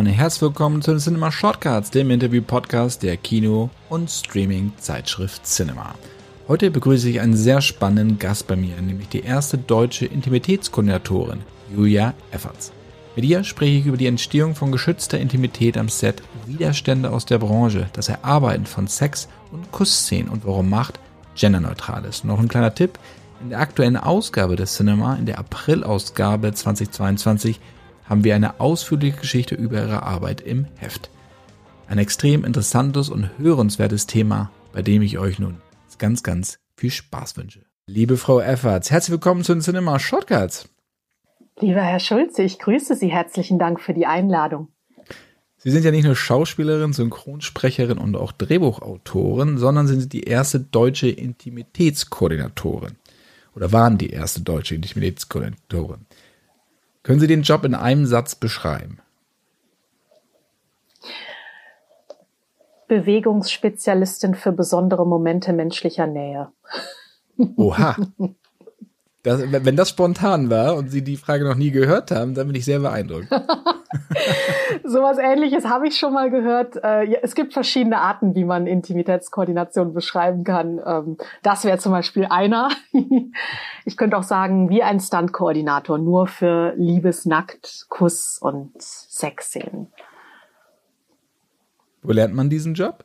und herzlich willkommen zu den Cinema Shortcuts, dem Interview-Podcast der Kino- und Streaming-Zeitschrift Cinema. Heute begrüße ich einen sehr spannenden Gast bei mir, nämlich die erste deutsche Intimitätskoordinatorin, Julia Efferts. Mit ihr spreche ich über die Entstehung von geschützter Intimität am Set, Widerstände aus der Branche, das Erarbeiten von Sex- und Kussszenen und warum Macht genderneutral ist. Noch ein kleiner Tipp. In der aktuellen Ausgabe des Cinema, in der April-Ausgabe 2022, haben wir eine ausführliche Geschichte über ihre Arbeit im Heft. Ein extrem interessantes und hörenswertes Thema, bei dem ich euch nun ganz, ganz viel Spaß wünsche. Liebe Frau Efferts, herzlich willkommen zu den Cinema Shortcuts. Lieber Herr Schulze, ich grüße Sie. Herzlichen Dank für die Einladung. Sie sind ja nicht nur Schauspielerin, Synchronsprecherin und auch Drehbuchautorin, sondern sind Sie die erste deutsche Intimitätskoordinatorin. Oder waren die erste deutsche Intimitätskoordinatorin. Können Sie den Job in einem Satz beschreiben? Bewegungsspezialistin für besondere Momente menschlicher Nähe. Oha. Das, wenn das spontan war und Sie die Frage noch nie gehört haben, dann bin ich sehr beeindruckt. Sowas ähnliches habe ich schon mal gehört. Äh, es gibt verschiedene Arten, wie man Intimitätskoordination beschreiben kann. Ähm, das wäre zum Beispiel einer. Ich könnte auch sagen, wie ein Stunt-Koordinator, nur für Liebesnackt, Kuss und Sexszenen. Wo lernt man diesen Job?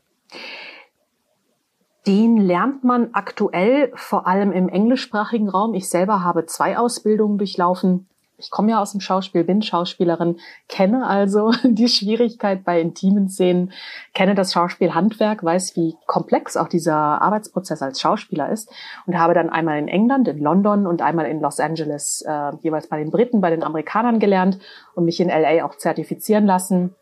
Den lernt man aktuell vor allem im englischsprachigen Raum. Ich selber habe zwei Ausbildungen durchlaufen. Ich komme ja aus dem Schauspiel, bin Schauspielerin, kenne also die Schwierigkeit bei intimen Szenen, kenne das Schauspielhandwerk, weiß, wie komplex auch dieser Arbeitsprozess als Schauspieler ist und habe dann einmal in England, in London und einmal in Los Angeles äh, jeweils bei den Briten, bei den Amerikanern gelernt und mich in LA auch zertifizieren lassen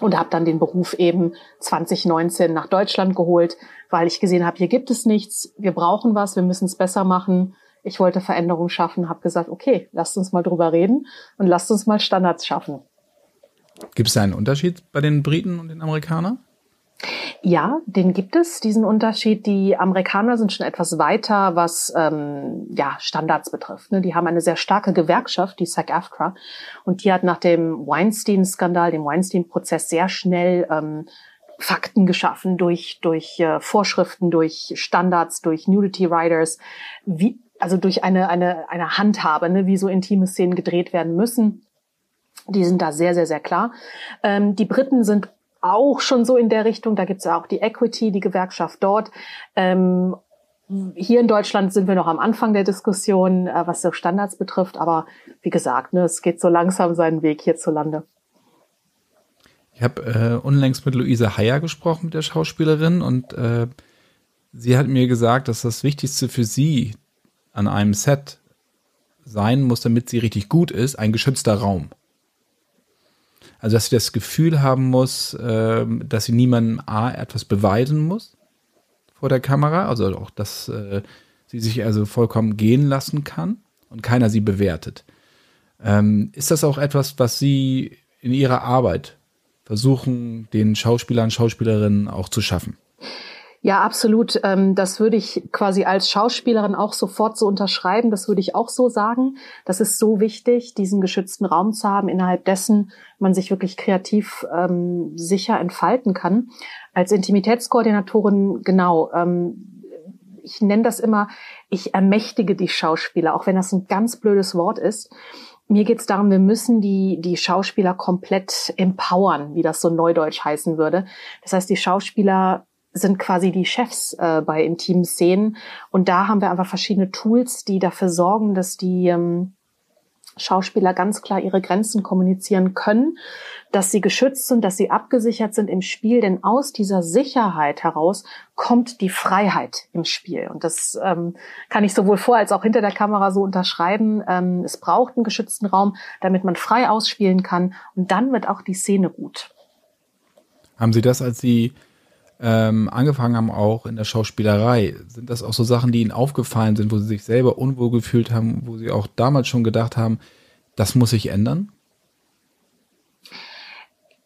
und habe dann den Beruf eben 2019 nach Deutschland geholt, weil ich gesehen habe, hier gibt es nichts, wir brauchen was, wir müssen es besser machen. Ich wollte Veränderung schaffen, habe gesagt, okay, lasst uns mal drüber reden und lasst uns mal Standards schaffen. Gibt es da einen Unterschied bei den Briten und den Amerikanern? Ja, den gibt es, diesen Unterschied. Die Amerikaner sind schon etwas weiter, was ähm, ja, Standards betrifft. Ne? Die haben eine sehr starke Gewerkschaft, die SAG-AFTRA, und die hat nach dem Weinstein-Skandal, dem Weinstein-Prozess sehr schnell ähm, Fakten geschaffen durch, durch äh, Vorschriften, durch Standards, durch Nudity Riders, wie, also durch eine, eine, eine Handhabe, ne, wie so intime Szenen gedreht werden müssen. Die sind da sehr, sehr, sehr klar. Ähm, die Briten sind auch schon so in der Richtung. Da gibt es ja auch die Equity, die Gewerkschaft dort. Ähm, hier in Deutschland sind wir noch am Anfang der Diskussion, äh, was so Standards betrifft. Aber wie gesagt, ne, es geht so langsam seinen Weg hierzulande. Ich habe äh, unlängst mit Luise Heyer gesprochen, mit der Schauspielerin, und äh, sie hat mir gesagt, dass das Wichtigste für sie an einem Set sein muss, damit sie richtig gut ist, ein geschützter Raum. Also, dass sie das Gefühl haben muss, äh, dass sie niemandem A etwas beweisen muss vor der Kamera, also auch, dass äh, sie sich also vollkommen gehen lassen kann und keiner sie bewertet. Ähm, ist das auch etwas, was Sie in Ihrer Arbeit versuchen, den Schauspielern, Schauspielerinnen auch zu schaffen? Ja, absolut. Ähm, das würde ich quasi als Schauspielerin auch sofort so unterschreiben. Das würde ich auch so sagen. Das ist so wichtig, diesen geschützten Raum zu haben, innerhalb dessen man sich wirklich kreativ ähm, sicher entfalten kann. Als Intimitätskoordinatorin, genau, ähm, ich nenne das immer, ich ermächtige die Schauspieler, auch wenn das ein ganz blödes Wort ist. Mir geht es darum, wir müssen die, die Schauspieler komplett empowern, wie das so neudeutsch heißen würde. Das heißt, die Schauspieler sind quasi die Chefs äh, bei intimen Szenen. Und da haben wir einfach verschiedene Tools, die dafür sorgen, dass die ähm, Schauspieler ganz klar ihre Grenzen kommunizieren können, dass sie geschützt sind, dass sie abgesichert sind im Spiel, denn aus dieser Sicherheit heraus kommt die Freiheit im Spiel. Und das ähm, kann ich sowohl vor als auch hinter der Kamera so unterschreiben. Ähm, es braucht einen geschützten Raum, damit man frei ausspielen kann und dann wird auch die Szene gut. Haben Sie das, als Sie ähm, angefangen haben, auch in der Schauspielerei, sind das auch so Sachen, die Ihnen aufgefallen sind, wo Sie sich selber unwohl gefühlt haben, wo Sie auch damals schon gedacht haben, das muss sich ändern?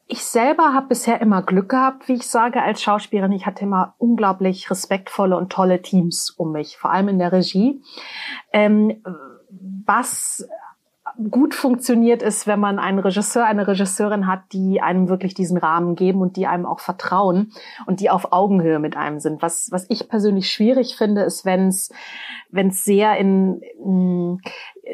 Ich selber habe bisher immer Glück gehabt, wie ich sage, als Schauspielerin. Ich hatte immer unglaublich respektvolle und tolle Teams um mich, vor allem in der Regie. Ähm, was gut funktioniert, ist, wenn man einen Regisseur, eine Regisseurin hat, die einem wirklich diesen Rahmen geben und die einem auch vertrauen und die auf Augenhöhe mit einem sind. Was, was ich persönlich schwierig finde, ist, wenn es wenn sehr in, in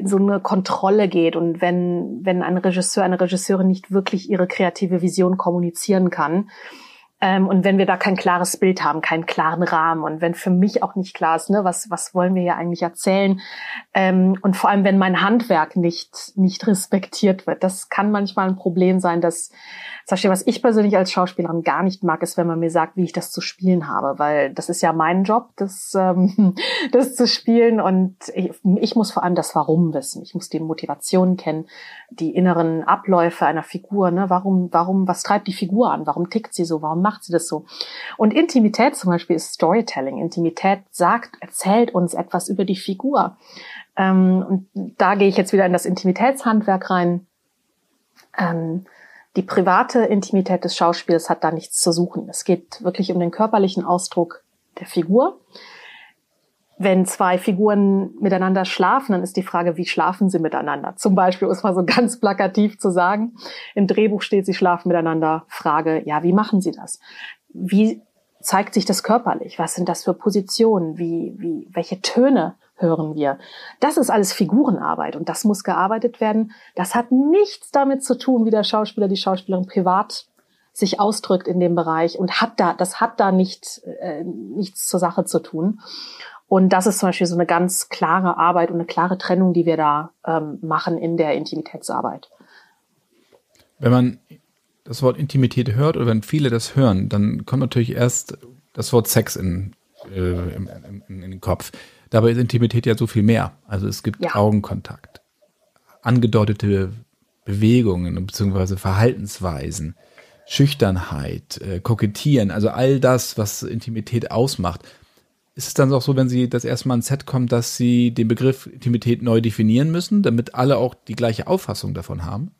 so eine Kontrolle geht und wenn, wenn ein Regisseur, eine Regisseurin nicht wirklich ihre kreative Vision kommunizieren kann und wenn wir da kein klares Bild haben, keinen klaren Rahmen und wenn für mich auch nicht klar ist, ne, was, was wollen wir hier eigentlich erzählen? Ähm, und vor allem, wenn mein Handwerk nicht, nicht respektiert wird, das kann manchmal ein Problem sein, dass zum Beispiel, was ich persönlich als Schauspielerin gar nicht mag, ist, wenn man mir sagt, wie ich das zu spielen habe, weil das ist ja mein Job, das, ähm, das zu spielen und ich, ich muss vor allem das Warum wissen. Ich muss die Motivation kennen, die inneren Abläufe einer Figur. Ne? Warum, warum, was treibt die Figur an? Warum tickt sie so? Warum macht sie das so? Und Intimität zum Beispiel ist Storytelling. Intimität sagt, erzählt uns etwas über die Figur. Ähm, und da gehe ich jetzt wieder in das Intimitätshandwerk rein. Ähm, die private Intimität des Schauspiels hat da nichts zu suchen. Es geht wirklich um den körperlichen Ausdruck der Figur. Wenn zwei Figuren miteinander schlafen, dann ist die Frage, wie schlafen sie miteinander? Zum Beispiel, um es mal so ganz plakativ zu sagen, im Drehbuch steht, sie schlafen miteinander. Frage, ja, wie machen sie das? Wie zeigt sich das körperlich? Was sind das für Positionen? Wie, wie, welche Töne hören wir. Das ist alles Figurenarbeit und das muss gearbeitet werden. Das hat nichts damit zu tun, wie der Schauspieler, die Schauspielerin privat sich ausdrückt in dem Bereich und hat da, das hat da nicht, äh, nichts zur Sache zu tun. Und das ist zum Beispiel so eine ganz klare Arbeit und eine klare Trennung, die wir da ähm, machen in der Intimitätsarbeit. Wenn man das Wort Intimität hört oder wenn viele das hören, dann kommt natürlich erst das Wort Sex in, äh, in, in, in den Kopf. Dabei ist Intimität ja so viel mehr. Also es gibt ja. Augenkontakt, angedeutete Bewegungen bzw. Verhaltensweisen, Schüchternheit, äh, Kokettieren, also all das, was Intimität ausmacht. Ist es dann auch so, wenn Sie das erste Mal ins Set kommen, dass Sie den Begriff Intimität neu definieren müssen, damit alle auch die gleiche Auffassung davon haben?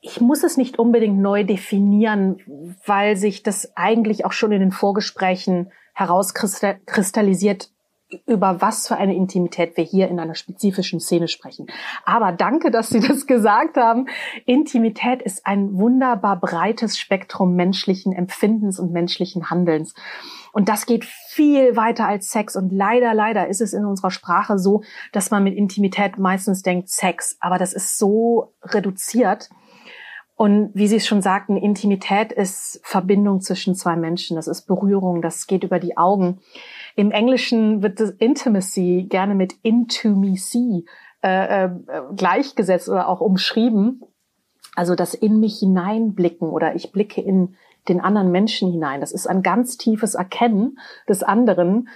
Ich muss es nicht unbedingt neu definieren, weil sich das eigentlich auch schon in den Vorgesprächen herauskristallisiert, über was für eine Intimität wir hier in einer spezifischen Szene sprechen. Aber danke, dass Sie das gesagt haben. Intimität ist ein wunderbar breites Spektrum menschlichen Empfindens und menschlichen Handelns. Und das geht viel weiter als Sex. Und leider, leider ist es in unserer Sprache so, dass man mit Intimität meistens denkt Sex. Aber das ist so reduziert. Und wie Sie es schon sagten, Intimität ist Verbindung zwischen zwei Menschen. Das ist Berührung. Das geht über die Augen. Im Englischen wird das Intimacy gerne mit Intimacy äh, äh, gleichgesetzt oder auch umschrieben. Also das in mich hineinblicken oder ich blicke in den anderen Menschen hinein. Das ist ein ganz tiefes Erkennen des anderen.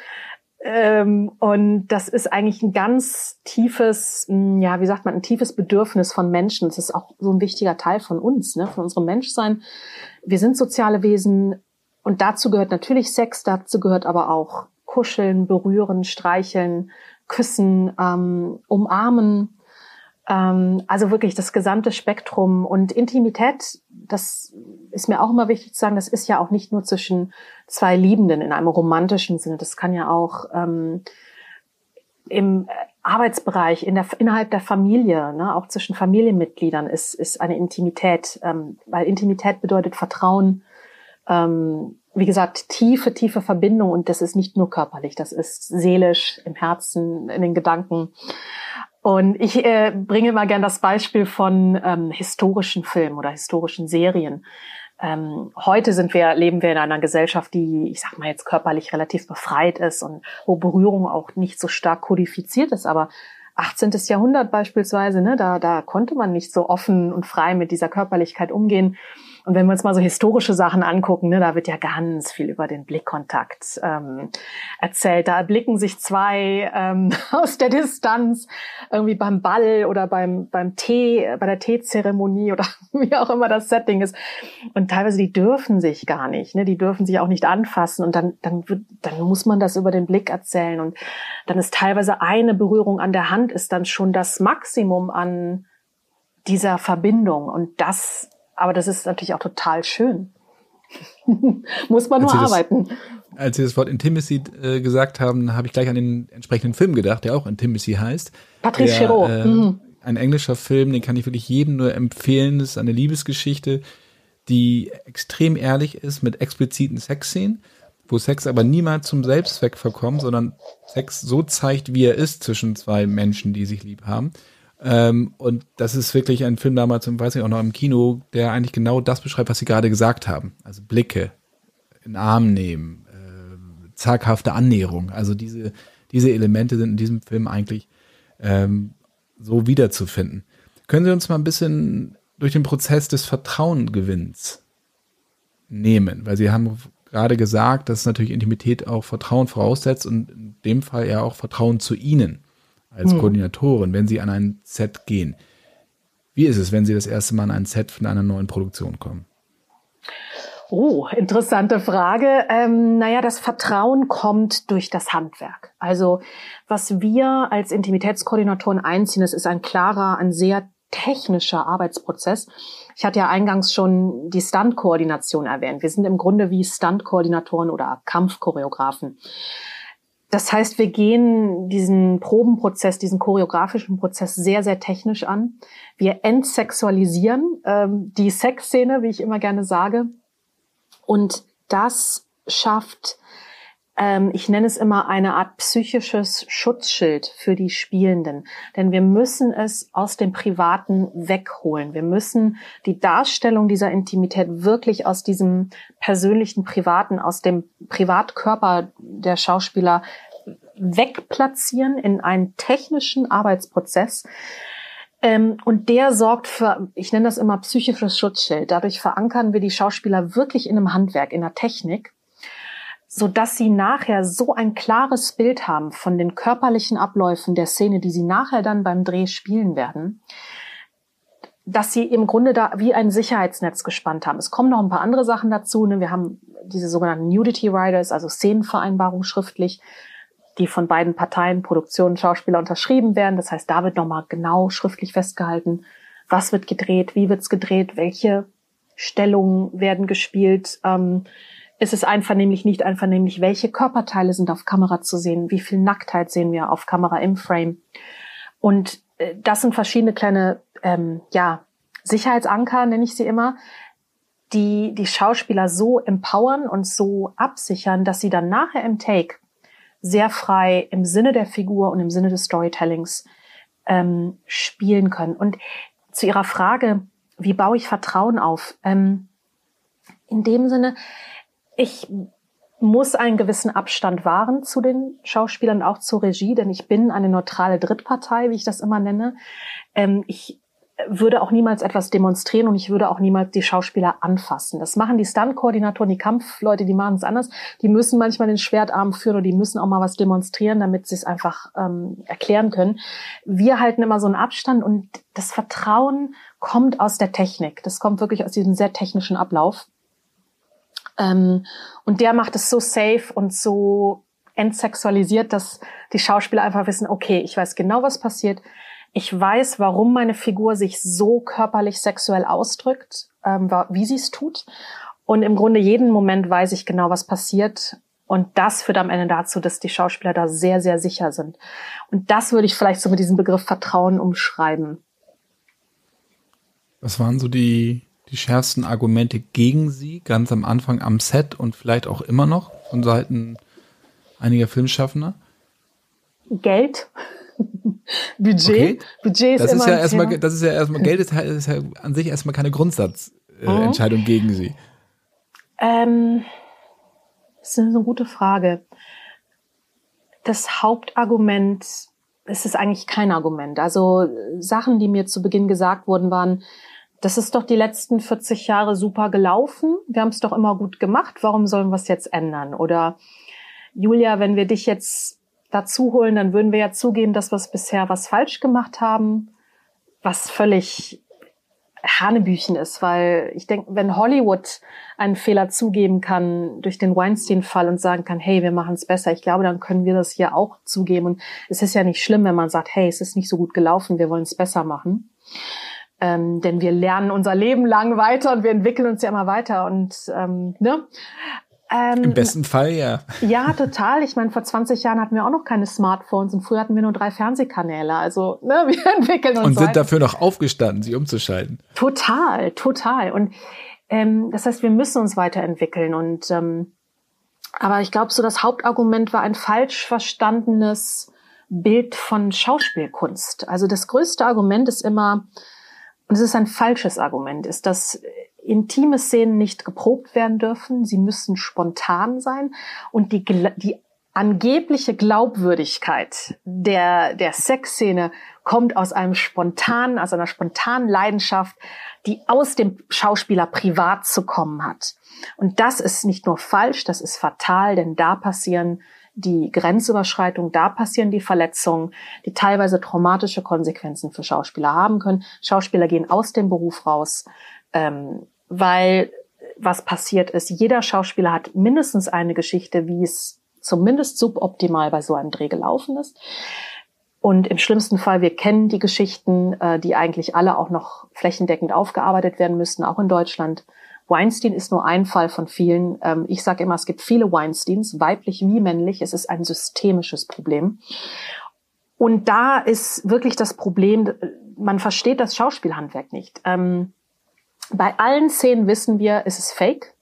Ähm, und das ist eigentlich ein ganz tiefes, ja, wie sagt man, ein tiefes Bedürfnis von Menschen. Das ist auch so ein wichtiger Teil von uns, ne, von unserem Menschsein. Wir sind soziale Wesen und dazu gehört natürlich Sex, dazu gehört aber auch kuscheln, berühren, streicheln, küssen, ähm, umarmen. Ähm, also wirklich das gesamte Spektrum und Intimität, das ist mir auch immer wichtig zu sagen, das ist ja auch nicht nur zwischen zwei Liebenden in einem romantischen Sinne. Das kann ja auch ähm, im Arbeitsbereich, in der, innerhalb der Familie, ne, auch zwischen Familienmitgliedern ist, ist eine Intimität, ähm, weil Intimität bedeutet Vertrauen, ähm, wie gesagt, tiefe, tiefe Verbindung und das ist nicht nur körperlich, das ist seelisch, im Herzen, in den Gedanken. Und ich äh, bringe mal gern das Beispiel von ähm, historischen Filmen oder historischen Serien. Ähm, heute sind wir, leben wir in einer Gesellschaft, die, ich sag mal jetzt körperlich relativ befreit ist und wo Berührung auch nicht so stark kodifiziert ist. Aber 18. Jahrhundert beispielsweise, ne, da, da konnte man nicht so offen und frei mit dieser Körperlichkeit umgehen. Und wenn wir uns mal so historische Sachen angucken, ne, da wird ja ganz viel über den Blickkontakt ähm, erzählt. Da blicken sich zwei ähm, aus der Distanz irgendwie beim Ball oder beim beim Tee, bei der Teezeremonie oder wie auch immer das Setting ist. Und teilweise die dürfen sich gar nicht, ne, die dürfen sich auch nicht anfassen. Und dann dann wird, dann muss man das über den Blick erzählen. Und dann ist teilweise eine Berührung an der Hand ist dann schon das Maximum an dieser Verbindung. Und das aber das ist natürlich auch total schön. Muss man nur als arbeiten. Das, als Sie das Wort Intimacy äh, gesagt haben, habe ich gleich an den entsprechenden Film gedacht, der auch Intimacy heißt. Patrice Chéreau. Äh, mhm. ein englischer Film, den kann ich wirklich jedem nur empfehlen. Das ist eine Liebesgeschichte, die extrem ehrlich ist mit expliziten Sexszenen, wo Sex aber niemals zum Selbstzweck verkommt, sondern Sex so zeigt, wie er ist zwischen zwei Menschen, die sich lieb haben. Ähm, und das ist wirklich ein Film damals, weiß ich auch noch im Kino, der eigentlich genau das beschreibt, was Sie gerade gesagt haben. Also Blicke, in Arm nehmen, äh, zaghafte Annäherung. Also diese, diese Elemente sind in diesem Film eigentlich ähm, so wiederzufinden. Können Sie uns mal ein bisschen durch den Prozess des Vertrauengewinns nehmen? Weil Sie haben gerade gesagt, dass natürlich Intimität auch Vertrauen voraussetzt und in dem Fall ja auch Vertrauen zu Ihnen als hm. Koordinatorin, wenn Sie an ein Set gehen. Wie ist es, wenn Sie das erste Mal an ein Set von einer neuen Produktion kommen? Oh, interessante Frage. Ähm, naja, das Vertrauen kommt durch das Handwerk. Also was wir als Intimitätskoordinatoren einziehen, das ist ein klarer, ein sehr technischer Arbeitsprozess. Ich hatte ja eingangs schon die Stunt-Koordination erwähnt. Wir sind im Grunde wie Stunt-Koordinatoren oder Kampfchoreografen. Das heißt, wir gehen diesen Probenprozess, diesen choreografischen Prozess sehr, sehr technisch an. Wir entsexualisieren ähm, die Sexszene, wie ich immer gerne sage. Und das schafft, ich nenne es immer eine Art psychisches Schutzschild für die Spielenden. Denn wir müssen es aus dem Privaten wegholen. Wir müssen die Darstellung dieser Intimität wirklich aus diesem persönlichen Privaten, aus dem Privatkörper der Schauspieler wegplatzieren in einen technischen Arbeitsprozess, ähm, und der sorgt für, ich nenne das immer psychisches Schutzschild. Dadurch verankern wir die Schauspieler wirklich in einem Handwerk, in der Technik, so dass sie nachher so ein klares Bild haben von den körperlichen Abläufen der Szene, die sie nachher dann beim Dreh spielen werden, dass sie im Grunde da wie ein Sicherheitsnetz gespannt haben. Es kommen noch ein paar andere Sachen dazu. Ne? Wir haben diese sogenannten Nudity Riders, also Szenenvereinbarung schriftlich die von beiden Parteien, Produktion und Schauspieler, unterschrieben werden. Das heißt, da wird nochmal genau schriftlich festgehalten, was wird gedreht, wie wird's gedreht, welche Stellungen werden gespielt. Ähm, ist es einvernehmlich, nicht einvernehmlich? Welche Körperteile sind auf Kamera zu sehen? Wie viel Nacktheit sehen wir auf Kamera im Frame? Und äh, das sind verschiedene kleine, ähm, ja, Sicherheitsanker, nenne ich sie immer, die die Schauspieler so empowern und so absichern, dass sie dann nachher im Take sehr frei im Sinne der Figur und im Sinne des Storytellings ähm, spielen können. Und zu Ihrer Frage, wie baue ich Vertrauen auf? Ähm, in dem Sinne, ich muss einen gewissen Abstand wahren zu den Schauspielern, auch zur Regie, denn ich bin eine neutrale Drittpartei, wie ich das immer nenne. Ähm, ich würde auch niemals etwas demonstrieren und ich würde auch niemals die Schauspieler anfassen. Das machen die Stunt-Koordinatoren, die Kampfleute, die machen es anders. Die müssen manchmal den Schwertarm führen oder die müssen auch mal was demonstrieren, damit sie es einfach ähm, erklären können. Wir halten immer so einen Abstand und das Vertrauen kommt aus der Technik. Das kommt wirklich aus diesem sehr technischen Ablauf. Ähm, und der macht es so safe und so entsexualisiert, dass die Schauspieler einfach wissen, okay, ich weiß genau, was passiert ich weiß, warum meine Figur sich so körperlich sexuell ausdrückt, ähm, wie sie es tut. Und im Grunde jeden Moment weiß ich genau, was passiert. Und das führt am Ende dazu, dass die Schauspieler da sehr, sehr sicher sind. Und das würde ich vielleicht so mit diesem Begriff Vertrauen umschreiben. Was waren so die, die schärfsten Argumente gegen Sie, ganz am Anfang am Set und vielleicht auch immer noch von Seiten einiger Filmschaffender? Geld. Budget. Okay. Budget ist das ist ja erstmal, das ist ja erstmal Geld ist, ist ja an sich erstmal keine Grundsatzentscheidung äh, mhm. gegen sie. Ähm, das ist eine gute Frage. Das Hauptargument es ist eigentlich kein Argument. Also Sachen, die mir zu Beginn gesagt wurden, waren, das ist doch die letzten 40 Jahre super gelaufen. Wir haben es doch immer gut gemacht. Warum sollen wir es jetzt ändern? Oder Julia, wenn wir dich jetzt dazu holen, dann würden wir ja zugeben, dass wir bisher was falsch gemacht haben, was völlig Hanebüchen ist, weil ich denke, wenn Hollywood einen Fehler zugeben kann durch den Weinstein-Fall und sagen kann, hey, wir machen es besser, ich glaube, dann können wir das hier auch zugeben. Und es ist ja nicht schlimm, wenn man sagt, hey, es ist nicht so gut gelaufen, wir wollen es besser machen. Ähm, denn wir lernen unser Leben lang weiter und wir entwickeln uns ja immer weiter und ähm, ne? Ähm, Im besten Fall ja. Ja, total. Ich meine, vor 20 Jahren hatten wir auch noch keine Smartphones und früher hatten wir nur drei Fernsehkanäle. Also ne, wir entwickeln uns. Und sind weiter. dafür noch aufgestanden, sie umzuschalten. Total, total. Und ähm, das heißt, wir müssen uns weiterentwickeln. Und ähm, aber ich glaube, so das Hauptargument war ein falsch verstandenes Bild von Schauspielkunst. Also das größte Argument ist immer, und es ist ein falsches Argument, ist, dass intime Szenen nicht geprobt werden dürfen. Sie müssen spontan sein und die, die angebliche Glaubwürdigkeit der, der Sexszene kommt aus einem spontanen, aus einer spontanen Leidenschaft, die aus dem Schauspieler privat zu kommen hat. Und das ist nicht nur falsch, das ist fatal, denn da passieren die Grenzüberschreitung, da passieren die Verletzungen, die teilweise traumatische Konsequenzen für Schauspieler haben können. Schauspieler gehen aus dem Beruf raus, ähm, weil was passiert ist. Jeder Schauspieler hat mindestens eine Geschichte, wie es zumindest suboptimal bei so einem Dreh gelaufen ist. Und im schlimmsten Fall, wir kennen die Geschichten, äh, die eigentlich alle auch noch flächendeckend aufgearbeitet werden müssten, auch in Deutschland. Weinstein ist nur ein Fall von vielen. Ähm, ich sage immer, es gibt viele Weinsteins, weiblich wie männlich. Es ist ein systemisches Problem. Und da ist wirklich das Problem, man versteht das Schauspielhandwerk nicht. Ähm, bei allen Szenen wissen wir, es ist fake.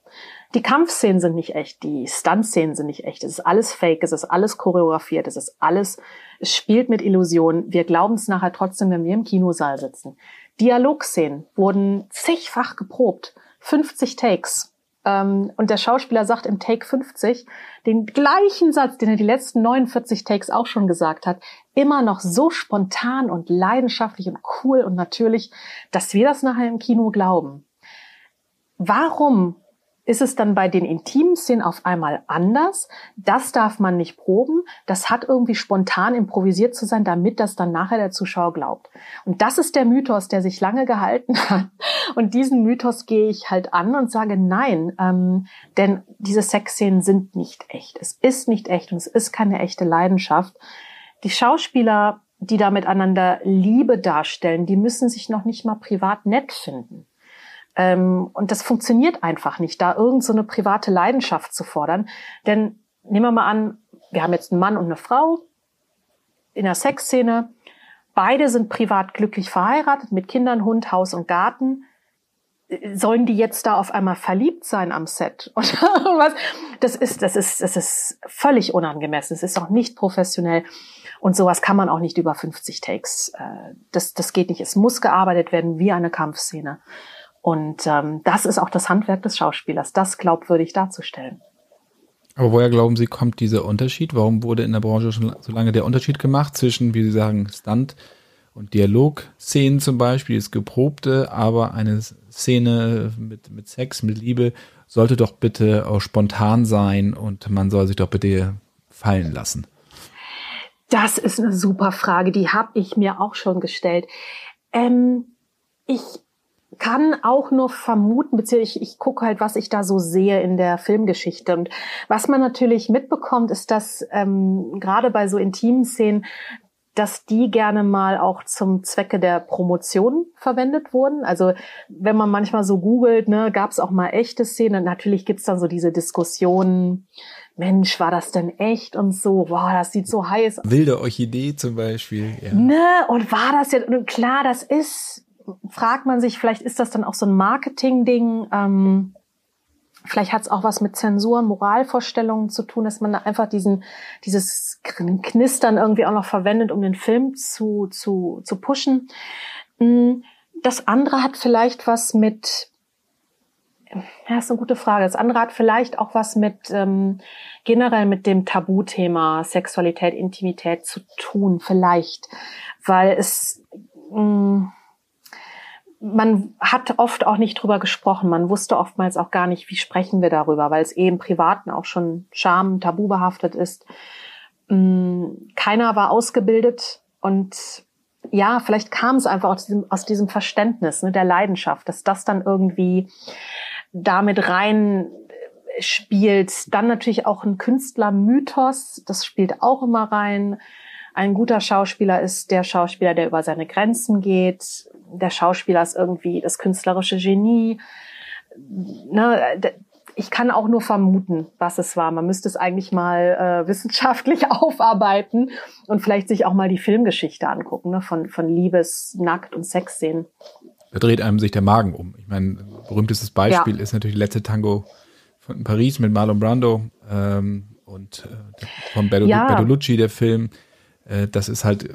Die Kampfszenen sind nicht echt, die Stuntszenen sind nicht echt. Es ist alles fake, es ist alles choreografiert, es ist alles, es spielt mit Illusionen. Wir glauben es nachher trotzdem, wenn wir im Kinosaal sitzen. Dialogszenen wurden zigfach geprobt. 50 Takes. Ähm, und der Schauspieler sagt im Take 50 den gleichen Satz, den er die letzten 49 Takes auch schon gesagt hat, immer noch so spontan und leidenschaftlich und cool und natürlich, dass wir das nachher im Kino glauben. Warum ist es dann bei den intimen Szenen auf einmal anders. Das darf man nicht proben. Das hat irgendwie spontan improvisiert zu sein, damit das dann nachher der Zuschauer glaubt. Und das ist der Mythos, der sich lange gehalten hat. Und diesen Mythos gehe ich halt an und sage nein, ähm, denn diese Sexszenen sind nicht echt. Es ist nicht echt und es ist keine echte Leidenschaft. Die Schauspieler, die da miteinander Liebe darstellen, die müssen sich noch nicht mal privat nett finden. Ähm, und das funktioniert einfach nicht, da irgend so private Leidenschaft zu fordern. Denn nehmen wir mal an, wir haben jetzt einen Mann und eine Frau in der Sexszene. Beide sind privat glücklich verheiratet mit Kindern, Hund, Haus und Garten. Sollen die jetzt da auf einmal verliebt sein am Set? Und was? Das ist, das ist, das ist völlig unangemessen. Es ist auch nicht professionell. Und sowas kann man auch nicht über 50 Takes. Äh, das, das geht nicht. Es muss gearbeitet werden wie eine Kampfszene. Und ähm, das ist auch das Handwerk des Schauspielers, das glaubwürdig darzustellen. Aber woher glauben Sie, kommt dieser Unterschied? Warum wurde in der Branche schon so lange der Unterschied gemacht zwischen, wie Sie sagen, Stunt und Dialogszenen zum Beispiel, ist geprobte, aber eine Szene mit, mit Sex, mit Liebe sollte doch bitte auch spontan sein und man soll sich doch bitte fallen lassen? Das ist eine super Frage, die habe ich mir auch schon gestellt. Ähm, ich kann auch nur vermuten, beziehungsweise ich, ich gucke halt, was ich da so sehe in der Filmgeschichte. Und was man natürlich mitbekommt, ist, dass ähm, gerade bei so intimen Szenen, dass die gerne mal auch zum Zwecke der Promotion verwendet wurden. Also wenn man manchmal so googelt, ne, gab es auch mal echte Szenen. Natürlich gibt's dann so diese Diskussionen, Mensch, war das denn echt und so, boah, das sieht so heiß. Wilde Orchidee zum Beispiel. Ja. Ne, und war das jetzt, und klar, das ist fragt man sich, vielleicht ist das dann auch so ein Marketing-Ding. Ähm, vielleicht hat es auch was mit Zensuren, Moralvorstellungen zu tun, dass man da einfach diesen, dieses Knistern irgendwie auch noch verwendet, um den Film zu, zu, zu pushen. Mm, das andere hat vielleicht was mit, ja, ist eine gute Frage. Das andere hat vielleicht auch was mit ähm, generell mit dem Tabuthema Sexualität, Intimität zu tun, vielleicht, weil es mh, mm, man hat oft auch nicht drüber gesprochen. Man wusste oftmals auch gar nicht, wie sprechen wir darüber, weil es eben Privaten auch schon Scham, Tabu behaftet ist. Mm, keiner war ausgebildet und ja, vielleicht kam es einfach aus diesem, aus diesem Verständnis ne, der Leidenschaft, dass das dann irgendwie damit rein spielt. Dann natürlich auch ein Künstlermythos, das spielt auch immer rein. Ein guter Schauspieler ist der Schauspieler, der über seine Grenzen geht. Der Schauspieler ist irgendwie das künstlerische Genie. Ne, ich kann auch nur vermuten, was es war. Man müsste es eigentlich mal äh, wissenschaftlich aufarbeiten und vielleicht sich auch mal die Filmgeschichte angucken, ne? von, von Liebes, Nackt und Sexszenen. Da dreht einem sich der Magen um. Ich meine, berühmtestes Beispiel ja. ist natürlich letzte Tango von Paris mit Marlon Brando ähm, und äh, von Bertol ja. Bertolucci, der Film. Äh, das ist halt,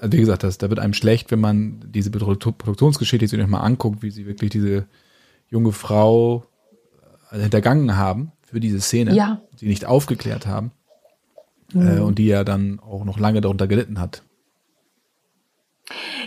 also wie gesagt, das, da wird einem schlecht, wenn man diese Produktionsgeschichte sich mal anguckt, wie sie wirklich diese junge Frau äh, hintergangen haben für diese Szene, ja. die nicht aufgeklärt haben äh, mhm. äh, und die ja dann auch noch lange darunter gelitten hat.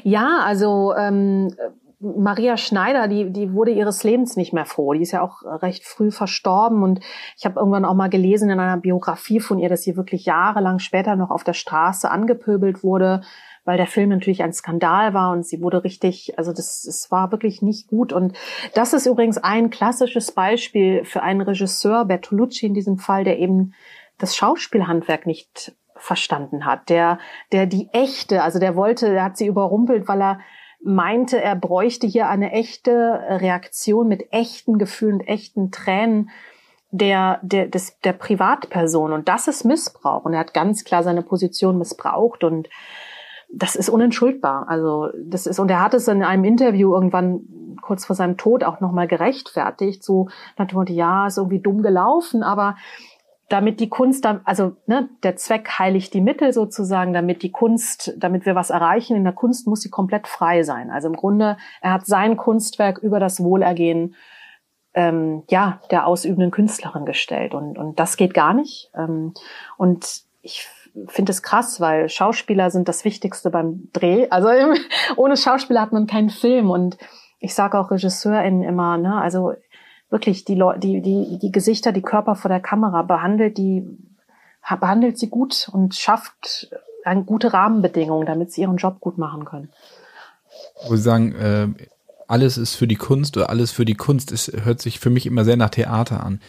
Ja, also ähm, Maria Schneider, die, die wurde ihres Lebens nicht mehr froh. Die ist ja auch recht früh verstorben und ich habe irgendwann auch mal gelesen in einer Biografie von ihr, dass sie wirklich jahrelang später noch auf der Straße angepöbelt wurde, weil der Film natürlich ein Skandal war und sie wurde richtig, also das, es war wirklich nicht gut. Und das ist übrigens ein klassisches Beispiel für einen Regisseur, Bertolucci in diesem Fall, der eben das Schauspielhandwerk nicht verstanden hat, der, der die echte, also der wollte, der hat sie überrumpelt, weil er meinte, er bräuchte hier eine echte Reaktion mit echten Gefühlen, echten Tränen der, der, des, der Privatperson. Und das ist Missbrauch. Und er hat ganz klar seine Position missbraucht und das ist unentschuldbar. Also das ist und er hat es in einem Interview irgendwann kurz vor seinem Tod auch nochmal gerechtfertigt. So nach ja, ist irgendwie dumm gelaufen, aber damit die Kunst, also ne, der Zweck heiligt die Mittel sozusagen, damit die Kunst, damit wir was erreichen in der Kunst, muss sie komplett frei sein. Also im Grunde, er hat sein Kunstwerk über das Wohlergehen ähm, ja der ausübenden Künstlerin gestellt und und das geht gar nicht. Ähm, und ich finde es krass, weil Schauspieler sind das Wichtigste beim Dreh. Also ohne Schauspieler hat man keinen Film und ich sage auch RegisseurInnen immer, ne, also wirklich die Leute, die, die, die Gesichter, die Körper vor der Kamera behandelt, die behandelt sie gut und schafft eine gute Rahmenbedingungen, damit sie ihren Job gut machen können. Wo Sie sagen, äh, alles ist für die Kunst oder alles für die Kunst, es hört sich für mich immer sehr nach Theater an.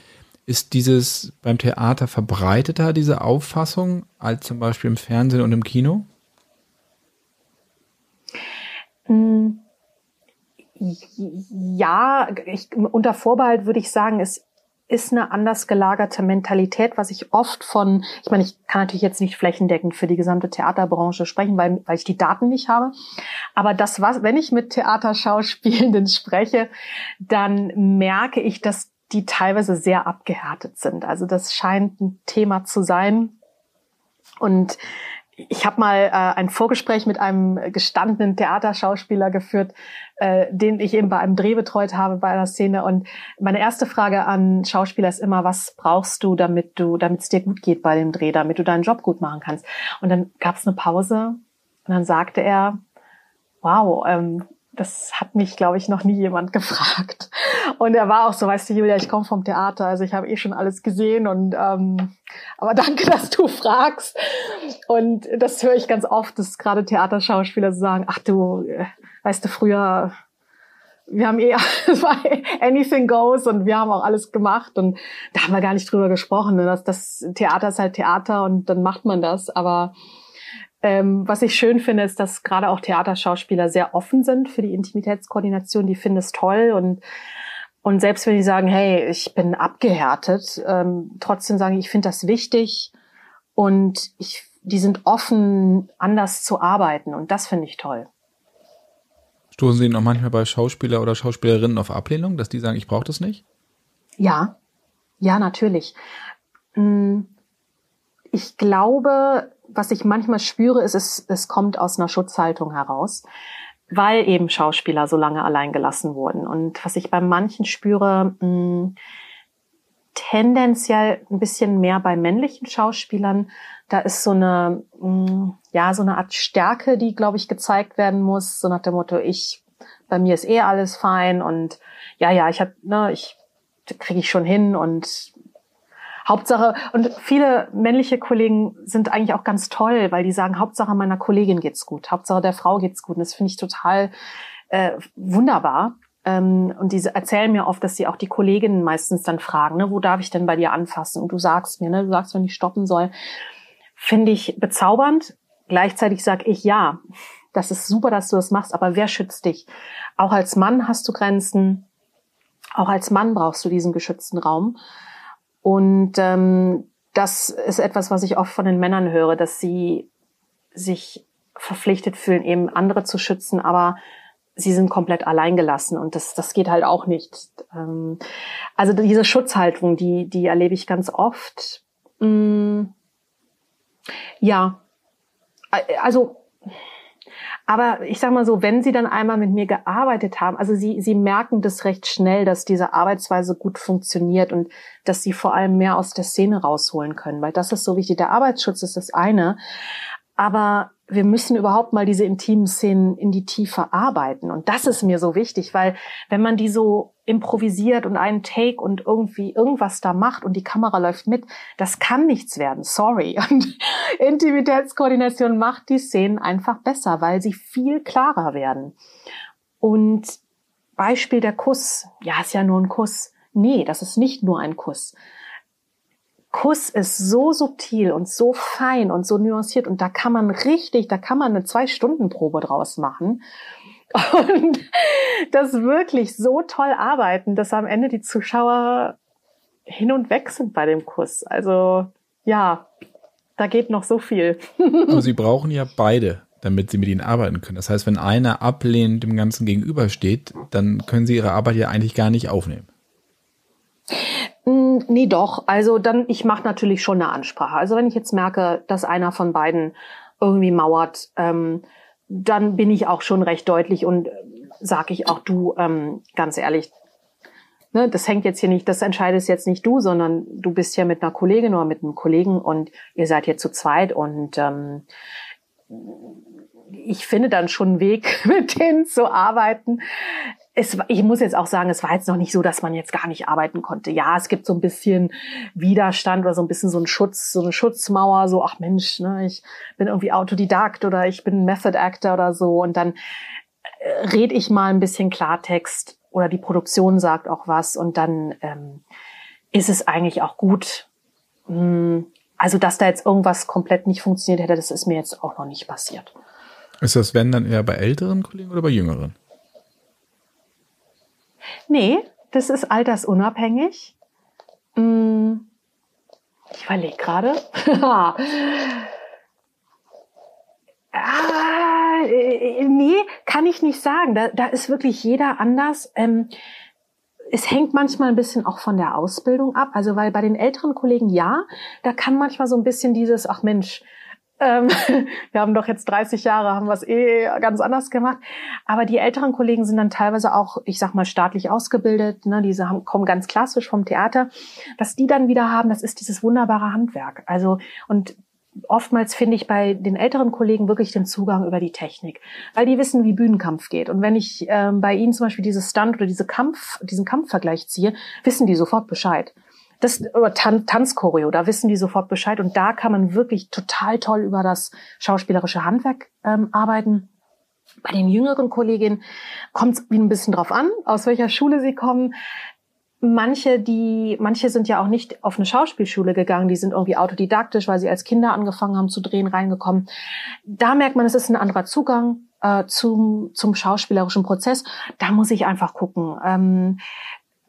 Ist dieses beim Theater verbreiteter, diese Auffassung, als zum Beispiel im Fernsehen und im Kino? Hm ja, ich, unter Vorbehalt würde ich sagen, es ist eine anders gelagerte Mentalität, was ich oft von, ich meine, ich kann natürlich jetzt nicht flächendeckend für die gesamte Theaterbranche sprechen, weil, weil ich die Daten nicht habe. Aber das, was, wenn ich mit Theaterschauspielenden spreche, dann merke ich, dass die teilweise sehr abgehärtet sind. Also das scheint ein Thema zu sein. Und ich habe mal äh, ein Vorgespräch mit einem gestandenen Theaterschauspieler geführt, äh, den ich eben bei einem Dreh betreut habe bei einer Szene. Und meine erste Frage an Schauspieler ist immer, was brauchst du, damit du, damit es dir gut geht bei dem Dreh, damit du deinen Job gut machen kannst? Und dann gab es eine Pause und dann sagte er, wow, ähm, das hat mich, glaube ich, noch nie jemand gefragt. Und er war auch so, weißt du, Julia, ich komme vom Theater, also ich habe eh schon alles gesehen und ähm, aber danke, dass du fragst. Und das höre ich ganz oft, dass gerade Theaterschauspieler sagen, ach du, äh, weißt du, früher, wir haben eh, es anything goes und wir haben auch alles gemacht und da haben wir gar nicht drüber gesprochen. Ne? Das, das Theater ist halt Theater und dann macht man das, aber ähm, was ich schön finde, ist, dass gerade auch Theaterschauspieler sehr offen sind für die Intimitätskoordination. Die finden es toll und und selbst wenn die sagen, hey, ich bin abgehärtet, ähm, trotzdem sagen, ich finde das wichtig und ich, die sind offen, anders zu arbeiten und das finde ich toll. Stoßen Sie noch manchmal bei Schauspieler oder Schauspielerinnen auf Ablehnung, dass die sagen, ich brauche das nicht? Ja, ja, natürlich. Hm, ich glaube, was ich manchmal spüre, ist, es, es kommt aus einer Schutzhaltung heraus, weil eben Schauspieler so lange allein gelassen wurden. Und was ich bei manchen spüre, mh, hm, tendenziell ein bisschen mehr bei männlichen Schauspielern, da ist so eine, mh, hm, ja, so eine Art Stärke, die, glaube ich, gezeigt werden muss, so nach dem Motto, ich, bei mir ist eh alles fein und ja, ja, ich hab, ne, ich kriege ich schon hin und Hauptsache, und viele männliche Kollegen sind eigentlich auch ganz toll, weil die sagen, Hauptsache meiner Kollegin geht's gut, Hauptsache der Frau geht's gut. Und das finde ich total äh, wunderbar. Ähm, und diese erzählen mir oft, dass sie auch die Kolleginnen meistens dann fragen, ne, wo darf ich denn bei dir anfassen? Und du sagst mir, ne, du sagst, wenn ich stoppen soll. Finde ich bezaubernd. Gleichzeitig sage ich ja. Das ist super, dass du das machst, aber wer schützt dich? Auch als Mann hast du Grenzen Auch als Mann brauchst du diesen geschützten Raum. Und ähm, das ist etwas, was ich oft von den Männern höre, dass sie sich verpflichtet fühlen, eben andere zu schützen, aber sie sind komplett alleingelassen und das, das geht halt auch nicht. Ähm, also diese Schutzhaltung, die, die erlebe ich ganz oft. Mm, ja, also aber ich sage mal so, wenn Sie dann einmal mit mir gearbeitet haben, also Sie, Sie merken das recht schnell, dass diese Arbeitsweise gut funktioniert und dass Sie vor allem mehr aus der Szene rausholen können, weil das ist so wichtig. Der Arbeitsschutz ist das eine, aber wir müssen überhaupt mal diese intimen Szenen in die Tiefe arbeiten. Und das ist mir so wichtig, weil wenn man die so improvisiert und einen Take und irgendwie irgendwas da macht und die Kamera läuft mit, das kann nichts werden. Sorry. Und Intimitätskoordination macht die Szenen einfach besser, weil sie viel klarer werden. Und Beispiel der Kuss. Ja, ist ja nur ein Kuss. Nee, das ist nicht nur ein Kuss. Kuss ist so subtil und so fein und so nuanciert und da kann man richtig, da kann man eine Zwei-Stunden-Probe draus machen und das wirklich so toll arbeiten, dass am Ende die Zuschauer hin und weg sind bei dem Kuss. Also ja, da geht noch so viel. Aber sie brauchen ja beide, damit sie mit ihnen arbeiten können. Das heißt, wenn einer ablehnend dem Ganzen gegenübersteht, dann können sie ihre Arbeit ja eigentlich gar nicht aufnehmen. Mm, nee, doch. Also dann, ich mache natürlich schon eine Ansprache. Also wenn ich jetzt merke, dass einer von beiden irgendwie mauert, ähm, dann bin ich auch schon recht deutlich und äh, sage ich auch du, ähm, ganz ehrlich, ne, das hängt jetzt hier nicht, das entscheidest jetzt nicht du, sondern du bist ja mit einer Kollegin oder mit einem Kollegen und ihr seid hier zu zweit und ähm, ich finde dann schon einen Weg, mit denen zu arbeiten es, ich muss jetzt auch sagen, es war jetzt noch nicht so, dass man jetzt gar nicht arbeiten konnte. Ja, es gibt so ein bisschen Widerstand oder so ein bisschen so ein Schutz, so eine Schutzmauer, so, ach Mensch, ne, ich bin irgendwie Autodidakt oder ich bin Method Actor oder so. Und dann äh, red ich mal ein bisschen Klartext oder die Produktion sagt auch was und dann ähm, ist es eigentlich auch gut. Hm, also, dass da jetzt irgendwas komplett nicht funktioniert hätte, das ist mir jetzt auch noch nicht passiert. Ist das wenn dann eher bei älteren Kollegen oder bei jüngeren? Nee, das ist altersunabhängig. Hm, ich überlege gerade. ah, nee, kann ich nicht sagen. Da, da ist wirklich jeder anders. Ähm, es hängt manchmal ein bisschen auch von der Ausbildung ab. Also weil bei den älteren Kollegen ja, da kann manchmal so ein bisschen dieses, ach Mensch, ähm, wir haben doch jetzt 30 Jahre, haben es eh ganz anders gemacht. Aber die älteren Kollegen sind dann teilweise auch, ich sag mal, staatlich ausgebildet. Ne? Diese haben, kommen ganz klassisch vom Theater. Was die dann wieder haben, das ist dieses wunderbare Handwerk. Also, und oftmals finde ich bei den älteren Kollegen wirklich den Zugang über die Technik, weil die wissen, wie Bühnenkampf geht. Und wenn ich ähm, bei ihnen zum Beispiel dieses Stunt oder diese Kampf, diesen Kampfvergleich ziehe, wissen die sofort Bescheid das oder Tan Tanzchoreo, da wissen die sofort Bescheid und da kann man wirklich total toll über das schauspielerische Handwerk ähm, arbeiten. Bei den jüngeren Kolleginnen kommt es ein bisschen drauf an, aus welcher Schule sie kommen. Manche, die, manche sind ja auch nicht auf eine Schauspielschule gegangen, die sind irgendwie autodidaktisch, weil sie als Kinder angefangen haben zu drehen, reingekommen. Da merkt man, es ist ein anderer Zugang äh, zum, zum schauspielerischen Prozess. Da muss ich einfach gucken. Ähm,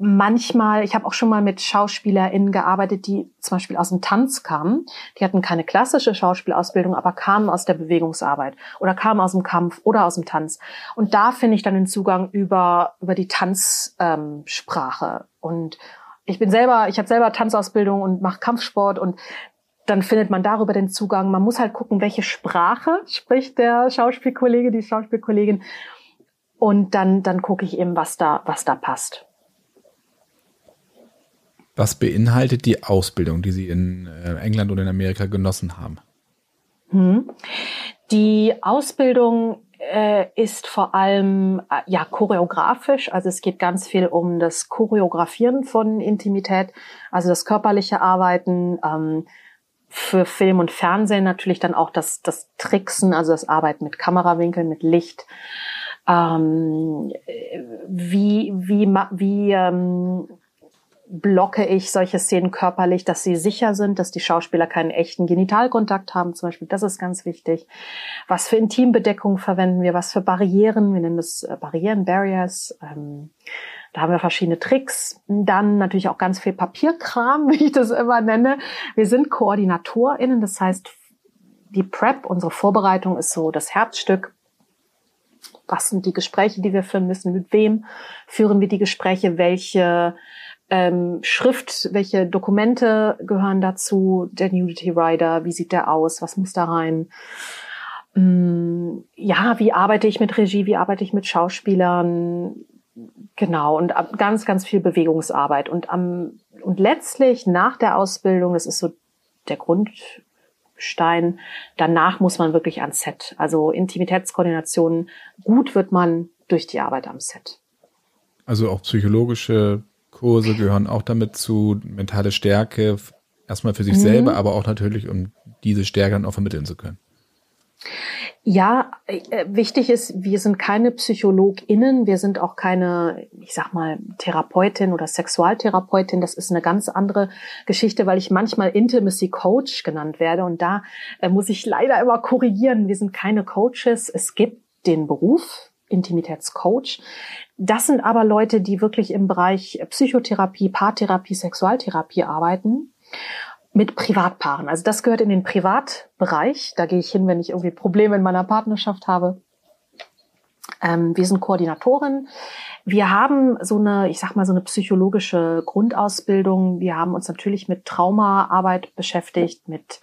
manchmal, ich habe auch schon mal mit SchauspielerInnen gearbeitet, die zum Beispiel aus dem Tanz kamen. Die hatten keine klassische Schauspielausbildung, aber kamen aus der Bewegungsarbeit oder kamen aus dem Kampf oder aus dem Tanz. Und da finde ich dann den Zugang über, über die Tanzsprache. Ähm, und ich bin selber, ich habe selber Tanzausbildung und mache Kampfsport und dann findet man darüber den Zugang. Man muss halt gucken, welche Sprache spricht der Schauspielkollege, die Schauspielkollegin. Und dann, dann gucke ich eben, was da, was da passt. Was beinhaltet die Ausbildung, die Sie in äh, England und in Amerika genossen haben? Hm. Die Ausbildung äh, ist vor allem äh, ja choreografisch, also es geht ganz viel um das Choreografieren von Intimität, also das körperliche Arbeiten. Ähm, für Film und Fernsehen natürlich dann auch das, das Tricksen, also das Arbeiten mit Kamerawinkeln, mit Licht. Ähm, wie wie, wie ähm, blocke ich solche Szenen körperlich, dass sie sicher sind, dass die Schauspieler keinen echten Genitalkontakt haben, zum Beispiel. Das ist ganz wichtig. Was für Intimbedeckung verwenden wir? Was für Barrieren? Wir nennen das äh, Barrieren, Barriers. Ähm, Da haben wir verschiedene Tricks. Dann natürlich auch ganz viel Papierkram, wie ich das immer nenne. Wir sind KoordinatorInnen, das heißt, die Prep, unsere Vorbereitung ist so das Herzstück. Was sind die Gespräche, die wir führen müssen? Mit wem führen wir die Gespräche? Welche ähm, Schrift, welche Dokumente gehören dazu? Der Nudity Rider, wie sieht der aus? Was muss da rein? Mm, ja, wie arbeite ich mit Regie? Wie arbeite ich mit Schauspielern? Genau, und ganz, ganz viel Bewegungsarbeit. Und am, und letztlich nach der Ausbildung, das ist so der Grundstein, danach muss man wirklich ans Set. Also Intimitätskoordination, gut wird man durch die Arbeit am Set. Also auch psychologische Kurse gehören auch damit zu, mentale Stärke, erstmal für sich mhm. selber, aber auch natürlich, um diese Stärke dann auch vermitteln zu können. Ja, äh, wichtig ist, wir sind keine PsychologInnen, wir sind auch keine, ich sag mal, Therapeutin oder Sexualtherapeutin. Das ist eine ganz andere Geschichte, weil ich manchmal Intimacy Coach genannt werde. Und da äh, muss ich leider immer korrigieren. Wir sind keine Coaches. Es gibt den Beruf, Intimitätscoach. Das sind aber Leute, die wirklich im Bereich Psychotherapie, Paartherapie, Sexualtherapie arbeiten mit Privatpaaren. Also das gehört in den Privatbereich. Da gehe ich hin, wenn ich irgendwie Probleme in meiner Partnerschaft habe. Ähm, wir sind Koordinatoren. Wir haben so eine, ich sag mal, so eine psychologische Grundausbildung. Wir haben uns natürlich mit Traumaarbeit beschäftigt, mit,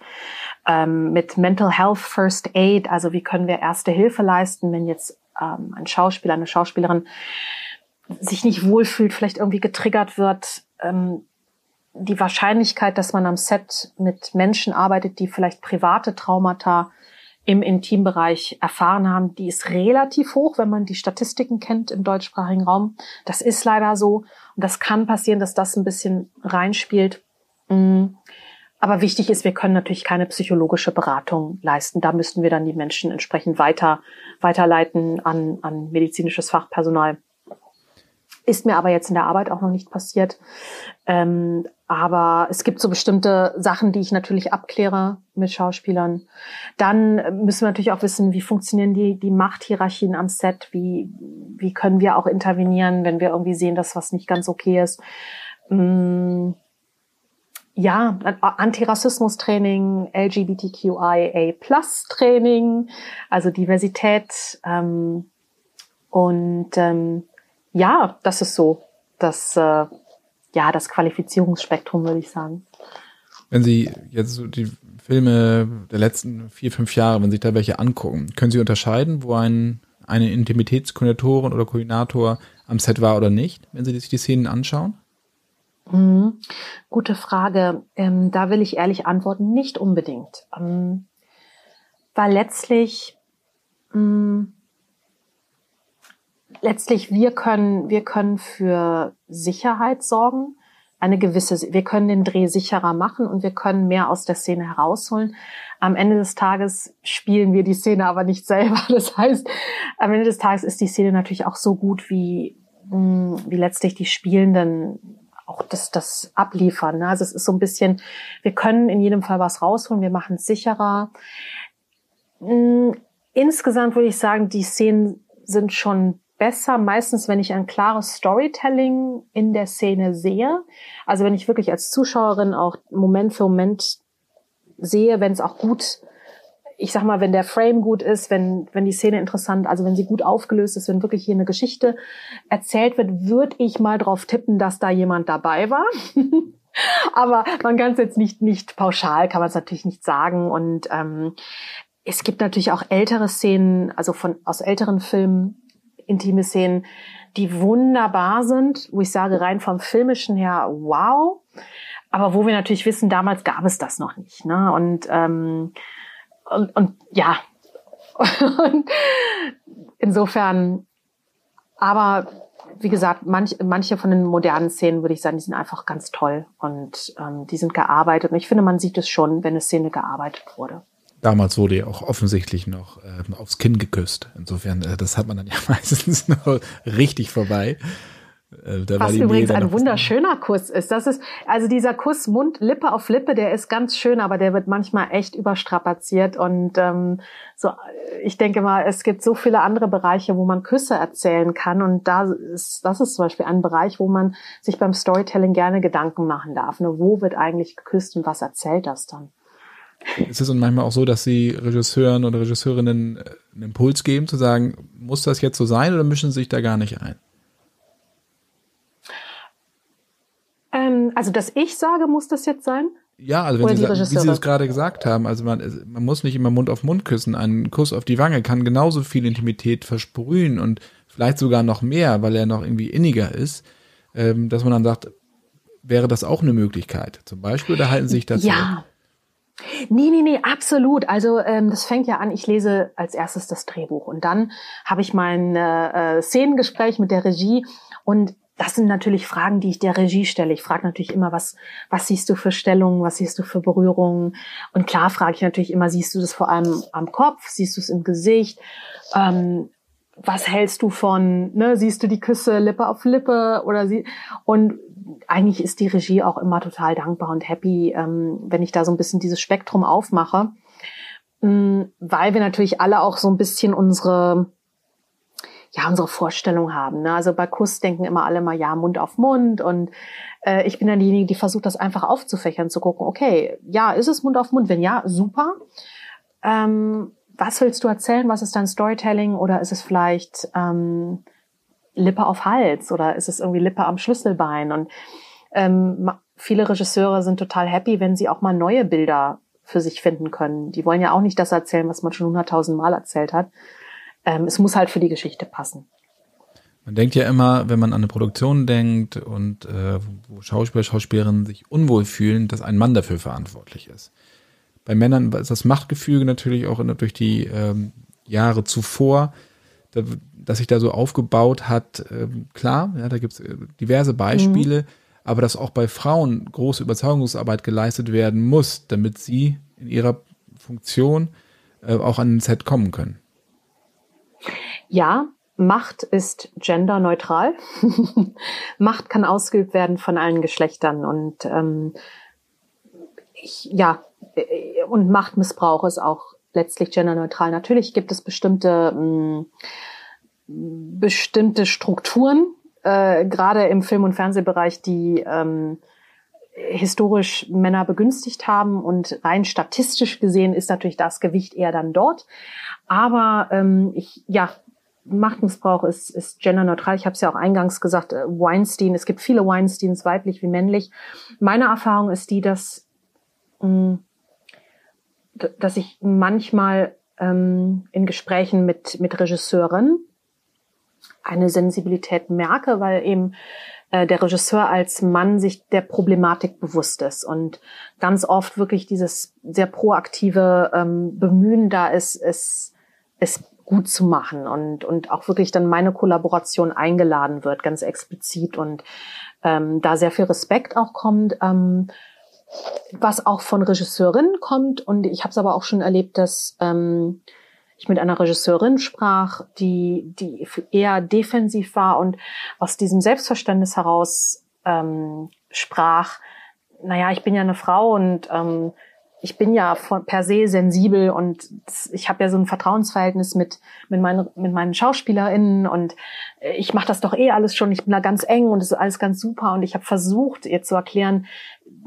ähm, mit Mental Health First Aid. Also wie können wir erste Hilfe leisten, wenn jetzt ähm, ein Schauspieler, eine Schauspielerin sich nicht wohlfühlt, vielleicht irgendwie getriggert wird. Ähm, die Wahrscheinlichkeit, dass man am Set mit Menschen arbeitet, die vielleicht private Traumata im Intimbereich erfahren haben, die ist relativ hoch, wenn man die Statistiken kennt im deutschsprachigen Raum. Das ist leider so. Und das kann passieren, dass das ein bisschen reinspielt. Mm. Aber wichtig ist, wir können natürlich keine psychologische Beratung leisten. Da müssten wir dann die Menschen entsprechend weiter, weiterleiten an, an medizinisches Fachpersonal. Ist mir aber jetzt in der Arbeit auch noch nicht passiert. Ähm, aber es gibt so bestimmte Sachen, die ich natürlich abkläre mit Schauspielern. Dann müssen wir natürlich auch wissen, wie funktionieren die, die Machthierarchien am Set, wie, wie können wir auch intervenieren, wenn wir irgendwie sehen, dass was nicht ganz okay ist. Mm, ja, Antirassismus-Training, LGBTQIA-Plus-Training, also Diversität. Ähm, und ähm, ja, das ist so das äh, ja, das Qualifizierungsspektrum, würde ich sagen. Wenn Sie jetzt so die Filme der letzten vier, fünf Jahre, wenn Sie sich da welche angucken, können Sie unterscheiden, wo ein, eine Intimitätskoordinatorin oder Koordinator am Set war oder nicht, wenn Sie sich die Szenen anschauen? Mhm. Gute Frage. Ähm, da will ich ehrlich antworten, nicht unbedingt. Ähm, weil letztlich mh, mm, letztlich wir können, wir können für Sicherheit sorgen, eine gewisse, wir können den Dreh sicherer machen und wir können mehr aus der Szene herausholen. Am Ende des Tages spielen wir die Szene aber nicht selber. Das heißt, am Ende des Tages ist die Szene natürlich auch so gut, wie, mm, wie letztlich die Spielenden auch das, das abliefern. Ne? Also es ist so ein bisschen, wir können in jedem Fall was rausholen, wir machen es sicherer. Mm, insgesamt würde ich sagen, die Szenen sind schon besser meistens, wenn ich ein klares Storytelling in der Szene sehe. Also wenn ich wirklich als Zuschauerin auch Moment für Moment sehe, wenn es auch gut, ich sag mal, wenn der Frame gut ist, wenn, wenn die Szene interessant, also wenn sie gut aufgelöst ist, wenn wirklich hier eine Geschichte erzählt wird, würde ich mal drauf tippen, dass da jemand dabei war. Aber man kann es jetzt nicht, nicht pauschal, kann man es natürlich nicht sagen. Und ähm, es gibt natürlich auch ältere Szenen, also von aus älteren Filmen, intime Szenen, die wunderbar sind, wo ich sage, rein vom filmischen her, wow. Aber wo wir natürlich wissen, damals gab es das noch nicht. Ne? Und, ähm, und, und ja, und insofern, aber wie gesagt, manch, manche von den modernen Szenen würde ich sagen, die sind einfach ganz toll und ähm, die sind gearbeitet. Und ich finde, man sieht es schon, wenn eine Szene gearbeitet wurde. Damals wurde ja auch offensichtlich noch äh, aufs Kinn geküsst. Insofern, äh, das hat man dann ja meistens noch richtig vorbei. Äh, Was übrigens ein wunderschöner Kuss ist. Das ist, also dieser Kuss Mund, Lippe auf Lippe, der ist ganz schön, aber der wird manchmal echt überstrapaziert. Und ähm, so, ich denke mal, es gibt so viele andere Bereiche, wo man Küsse erzählen kann. Und da ist, das ist zum Beispiel ein Bereich, wo man sich beim Storytelling gerne Gedanken machen darf. Ne? Wo wird eigentlich geküsst und was erzählt das dann? Ist es und manchmal auch so, dass Sie Regisseuren oder Regisseurinnen äh, einen Impuls geben, zu sagen, muss das jetzt so sein oder mischen Sie sich da gar nicht ein? Also, dass ich sage, muss das jetzt sein? Ja, also wenn Sie, wie Sie es gerade gesagt haben, also man, man muss nicht immer Mund auf Mund küssen. Ein Kuss auf die Wange kann genauso viel Intimität versprühen und vielleicht sogar noch mehr, weil er noch irgendwie inniger ist, ähm, dass man dann sagt, wäre das auch eine Möglichkeit? Zum Beispiel, oder halten Sie sich dazu? Ja. Nee, nee, nee, absolut. Also ähm, das fängt ja an, ich lese als erstes das Drehbuch und dann habe ich mein äh, äh Szenengespräch mit der Regie und das sind natürlich Fragen, die ich der Regie stelle. Ich frage natürlich immer, was, was siehst du für Stellungen, was siehst du für Berührungen? Und klar frage ich natürlich immer, siehst du das vor allem am Kopf, siehst du es im Gesicht? Ähm, was hältst du von, ne, siehst du die Küsse Lippe auf Lippe oder sie, und eigentlich ist die Regie auch immer total dankbar und happy, ähm, wenn ich da so ein bisschen dieses Spektrum aufmache, ähm, weil wir natürlich alle auch so ein bisschen unsere, ja unsere Vorstellung haben. Ne? Also bei Kuss denken immer alle mal ja Mund auf Mund und äh, ich bin dann diejenige, die versucht, das einfach aufzufächern, zu gucken, okay, ja, ist es Mund auf Mund? Wenn ja, super. Ähm, was willst du erzählen? Was ist dein Storytelling? Oder ist es vielleicht ähm, Lippe auf Hals oder ist es irgendwie Lippe am Schlüsselbein? Und ähm, viele Regisseure sind total happy, wenn sie auch mal neue Bilder für sich finden können. Die wollen ja auch nicht das erzählen, was man schon hunderttausend Mal erzählt hat, ähm, es muss halt für die Geschichte passen. Man denkt ja immer, wenn man an eine Produktion denkt und äh, wo Schauspieler, Schauspielerinnen sich unwohl fühlen, dass ein Mann dafür verantwortlich ist. Bei Männern ist das Machtgefüge natürlich auch durch die ähm, Jahre zuvor, da, dass sich da so aufgebaut hat, äh, klar, ja, da gibt es äh, diverse Beispiele, mhm. aber dass auch bei Frauen große Überzeugungsarbeit geleistet werden muss, damit sie in ihrer Funktion äh, auch an den Set kommen können. Ja, Macht ist genderneutral. Macht kann ausgeübt werden von allen Geschlechtern und ähm, ich, ja, und Machtmissbrauch ist auch letztlich genderneutral. Natürlich gibt es bestimmte mh, mm, bestimmte Strukturen, äh, gerade im Film- und Fernsehbereich, die ähm, historisch Männer begünstigt haben und rein statistisch gesehen ist natürlich das Gewicht eher dann dort. Aber ähm, ich, ja, Machtmissbrauch ist, ist genderneutral. Ich habe es ja auch eingangs gesagt, äh, Weinstein, es gibt viele Weinsteins, weiblich wie männlich. Meine Erfahrung ist die, dass, mh, mm, dass ich manchmal ähm, in Gesprächen mit, mit Regisseuren eine Sensibilität merke, weil eben äh, der Regisseur als Mann sich der Problematik bewusst ist und ganz oft wirklich dieses sehr proaktive ähm, Bemühen da ist, es, es gut zu machen und, und auch wirklich dann meine Kollaboration eingeladen wird, ganz explizit und ähm, da sehr viel Respekt auch kommt, ähm, was auch von Regisseurinnen kommt und ich habe es aber auch schon erlebt, dass ähm, ich mit einer Regisseurin sprach, die, die eher defensiv war und aus diesem Selbstverständnis heraus ähm, sprach, naja, ich bin ja eine Frau und ähm, ich bin ja von, per se sensibel und ich habe ja so ein Vertrauensverhältnis mit mit meinen mit meinen Schauspielerinnen und äh, ich mache das doch eh alles schon. Ich bin da ganz eng und es ist alles ganz super und ich habe versucht ihr zu erklären,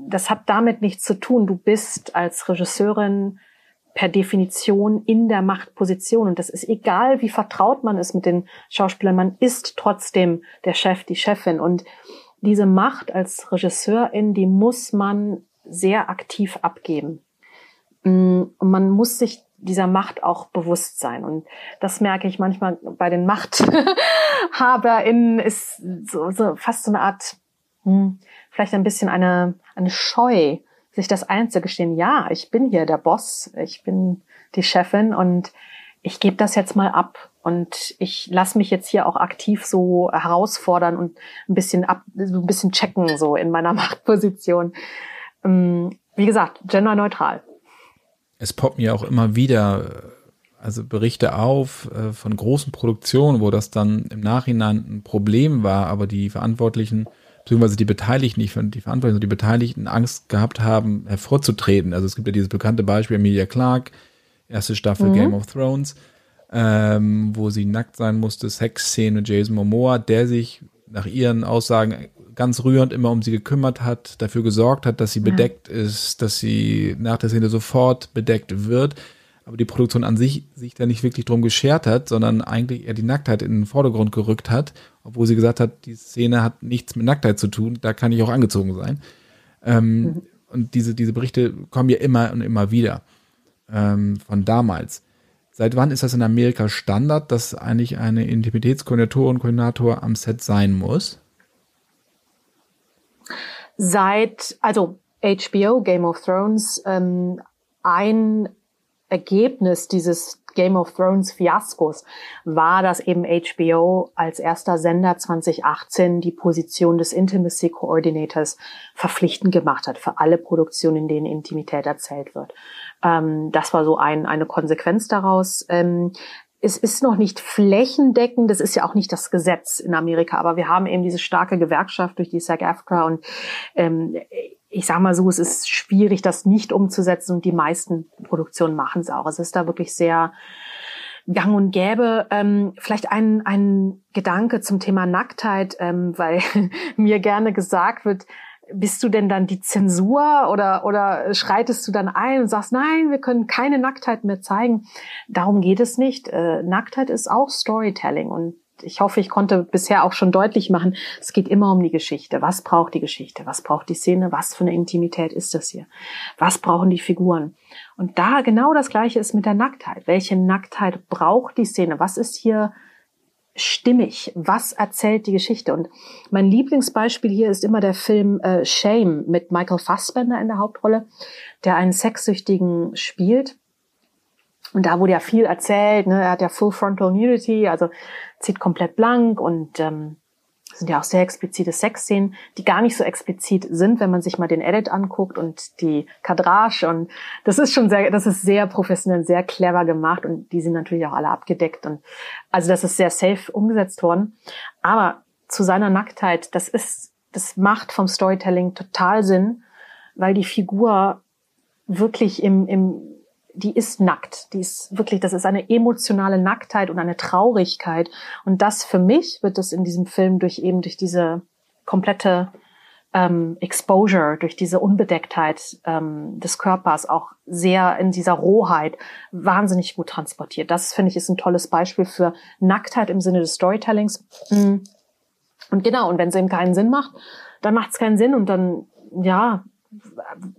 das hat damit nichts zu tun. Du bist als Regisseurin per Definition in der Machtposition und das ist egal, wie vertraut man ist mit den Schauspielern. Man ist trotzdem der Chef, die Chefin und diese Macht als Regisseurin, die muss man sehr aktiv abgeben. Mm, und man muss sich dieser Macht auch bewusst sein. Und das merke ich manchmal bei den MachthaberInnen ist so, so fast so eine Art, hm, vielleicht ein bisschen eine, eine Scheu, sich das einzugestehen. Ja, ich bin hier der Boss, ich bin die Chefin und ich gebe das jetzt mal ab und ich lasse mich jetzt hier auch aktiv so herausfordern und ein bisschen ab, so ein bisschen checken so in meiner Machtposition. Ähm, wie gesagt, genderneutral. Es poppt mir auch immer wieder also Berichte auf äh, von großen Produktionen, wo das dann im Nachhinein ein Problem war, aber die Verantwortlichen beziehungsweise die Beteiligten, nicht die Verantwortlichen, sondern die Beteiligten Angst gehabt haben, hervorzutreten. Also es gibt ja dieses bekannte Beispiel Emilia Clark, erste Staffel mhm. Game of Thrones, ähm, wo sie nackt sein musste, Sexszene mit Jason Momoa, der sich nach ihren Aussagen ganz rührend immer um sie gekümmert hat, dafür gesorgt hat, dass sie ja. bedeckt ist, dass sie nach der Szene sofort bedeckt wird. Aber die Produktion an sich sich da nicht wirklich drum geschert hat, sondern eigentlich eher die Nacktheit in den Vordergrund gerückt hat, obwohl sie gesagt hat, die Szene hat nichts mit Nacktheit zu tun, da kann ich auch angezogen sein. Ähm, mhm. Und diese, diese Berichte kommen ja immer und immer wieder ähm, von damals. Seit wann ist das in Amerika Standard, dass eigentlich eine Intimitätskoordinatorin, Koordinator am Set sein muss? Seit, also HBO, Game of Thrones, ähm, ein Ergebnis dieses Game of Thrones Fiaskos war, dass eben HBO als erster Sender 2018 die Position des Intimacy Coordinators verpflichtend gemacht hat für alle Produktionen, in denen Intimität erzählt wird. Ähm, das war so ein, eine Konsequenz daraus. Ähm, es ist noch nicht flächendeckend, das ist ja auch nicht das Gesetz in Amerika, aber wir haben eben diese starke Gewerkschaft durch die SAG-AFTRA und ähm, ich sage mal so, es ist schwierig, das nicht umzusetzen und die meisten Produktionen machen es auch. Es ist da wirklich sehr gang und gäbe. Ähm, vielleicht ein, ein Gedanke zum Thema Nacktheit, ähm, weil mir gerne gesagt wird, bist du denn dann die Zensur oder, oder schreitest du dann ein und sagst, nein, wir können keine Nacktheit mehr zeigen? Darum geht es nicht. Äh, Nacktheit ist auch Storytelling und ich hoffe, ich konnte bisher auch schon deutlich machen, es geht immer um die Geschichte. Was braucht die Geschichte? Was braucht die Szene? Was für eine Intimität ist das hier? Was brauchen die Figuren? Und da genau das Gleiche ist mit der Nacktheit. Welche Nacktheit braucht die Szene? Was ist hier stimmig? Was erzählt die Geschichte? Und mein Lieblingsbeispiel hier ist immer der Film äh, Shame mit Michael Fassbender in der Hauptrolle, der einen Sexsüchtigen spielt. Und da wurde ja viel erzählt, ne? er hat ja Full Frontal Nudity, also zieht komplett blank und ähm, sind ja auch sehr explizite Sexszenen, die gar nicht so explizit sind, wenn man sich mal den Edit anguckt und die Kadrage und das ist schon sehr, das ist sehr professionell, sehr clever gemacht und die sind natürlich auch alle abgedeckt und also das ist sehr safe umgesetzt worden. Aber zu seiner Nacktheit, das ist, das macht vom Storytelling total Sinn, weil die Figur wirklich im, im die ist nackt. Die ist wirklich, das ist eine emotionale Nacktheit und eine Traurigkeit. Und das für mich wird es in diesem Film durch eben durch diese komplette ähm, Exposure, durch diese Unbedecktheit ähm, des Körpers auch sehr in dieser Rohheit wahnsinnig gut transportiert. Das finde ich ist ein tolles Beispiel für Nacktheit im Sinne des Storytellings. Mm. Und genau, und wenn es eben keinen Sinn macht, dann macht es keinen Sinn und dann, ja,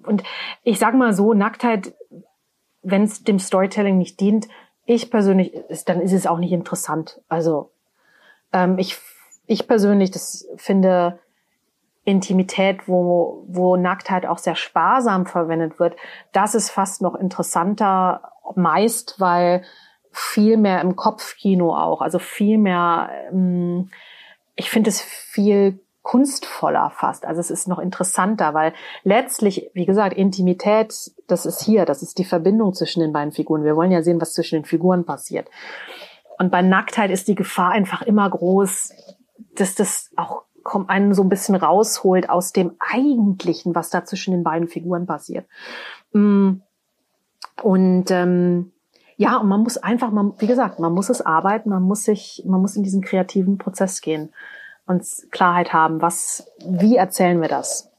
und ich sag mal so, Nacktheit wenn es dem Storytelling nicht dient, ich persönlich, ist, dann ist es auch nicht interessant. Also ähm, ich, ich persönlich, das finde Intimität, wo, wo Nacktheit auch sehr sparsam verwendet wird, das ist fast noch interessanter, meist, weil viel mehr im Kopfkino auch, also viel mehr, ähm, ich finde es viel kunstvoller fast. Also es ist noch interessanter, weil letztlich, wie gesagt, Intimität, das ist hier, das ist die Verbindung zwischen den beiden Figuren. Wir wollen ja sehen, was zwischen den Figuren passiert. Und bei Nacktheit ist die Gefahr einfach immer groß, dass das auch einen so ein bisschen rausholt aus dem Eigentlichen, was da zwischen den beiden Figuren passiert. Mm. Und ähm, ja, und man muss einfach, man, wie gesagt, man muss es arbeiten, man muss sich, man muss in diesen kreativen Prozess gehen uns Klarheit haben, was, wie erzählen wir das?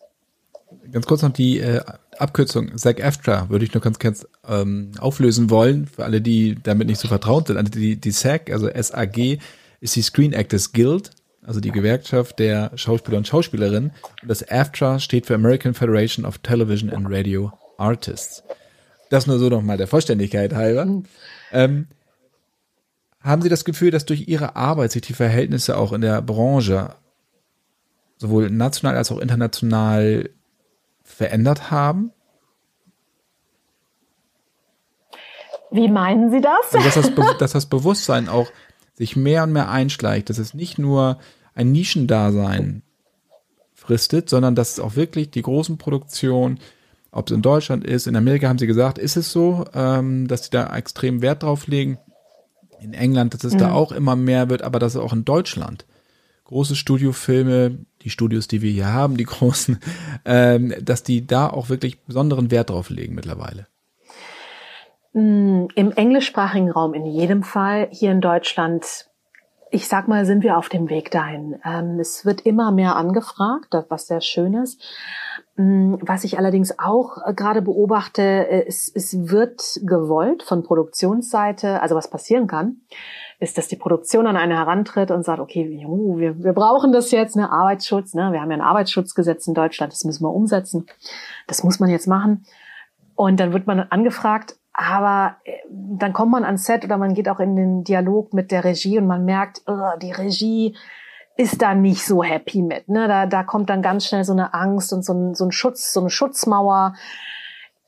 Ganz kurz noch die äh, Abkürzung SAG-AFTRA würde ich nur ganz kurz ähm, auflösen wollen, für alle, die damit nicht so vertraut sind. Also die, die SAG, also SAG, ist die Screen Actors Guild, also die Gewerkschaft der Schauspieler und Schauspielerinnen. Und das AFTRA steht für American Federation of Television and Radio Artists. Das nur so nochmal der Vollständigkeit halber. Mhm. Ähm, haben Sie das Gefühl, dass durch Ihre Arbeit sich die Verhältnisse auch in der Branche sowohl national als auch international verändert haben? Wie meinen Sie das? Also, dass, das dass das Bewusstsein auch sich mehr und mehr einschleicht, dass es nicht nur ein Nischendasein fristet, sondern dass es auch wirklich die großen Produktionen ob es in Deutschland ist. In Amerika haben sie gesagt, ist es so, ähm, dass sie da extrem Wert drauf legen. In England, dass es mhm. da auch immer mehr wird, aber dass auch in Deutschland große Studiofilme, die Studios, die wir hier haben, die großen, ähm, dass die da auch wirklich besonderen Wert drauf legen mittlerweile. Mm, Im englischsprachigen Raum in jedem Fall. Hier in Deutschland, ich sag mal, sind wir auf dem Weg dahin. Ähm, es wird immer mehr angefragt, was sehr schön ist. Mm, was ich allerdings auch äh, gerade beobachte, äh, es, es wird gewollt von Produktionsseite, also was passieren kann, ist, dass die Produktion an eine herantritt und sagt, okay, wir, wir brauchen das jetzt, ne, Arbeitsschutz, ne, wir haben ja ein Arbeitsschutzgesetz in Deutschland, das müssen wir umsetzen, das muss man jetzt machen. Und dann wird man angefragt, aber äh, dann kommt man ans Set oder man geht auch in den Dialog mit der Regie und man merkt, oh, die Regie ist da nicht so happy mit. Ne? Da, da kommt dann ganz schnell so eine Angst und so ein, so ein Schutz, so eine Schutzmauer.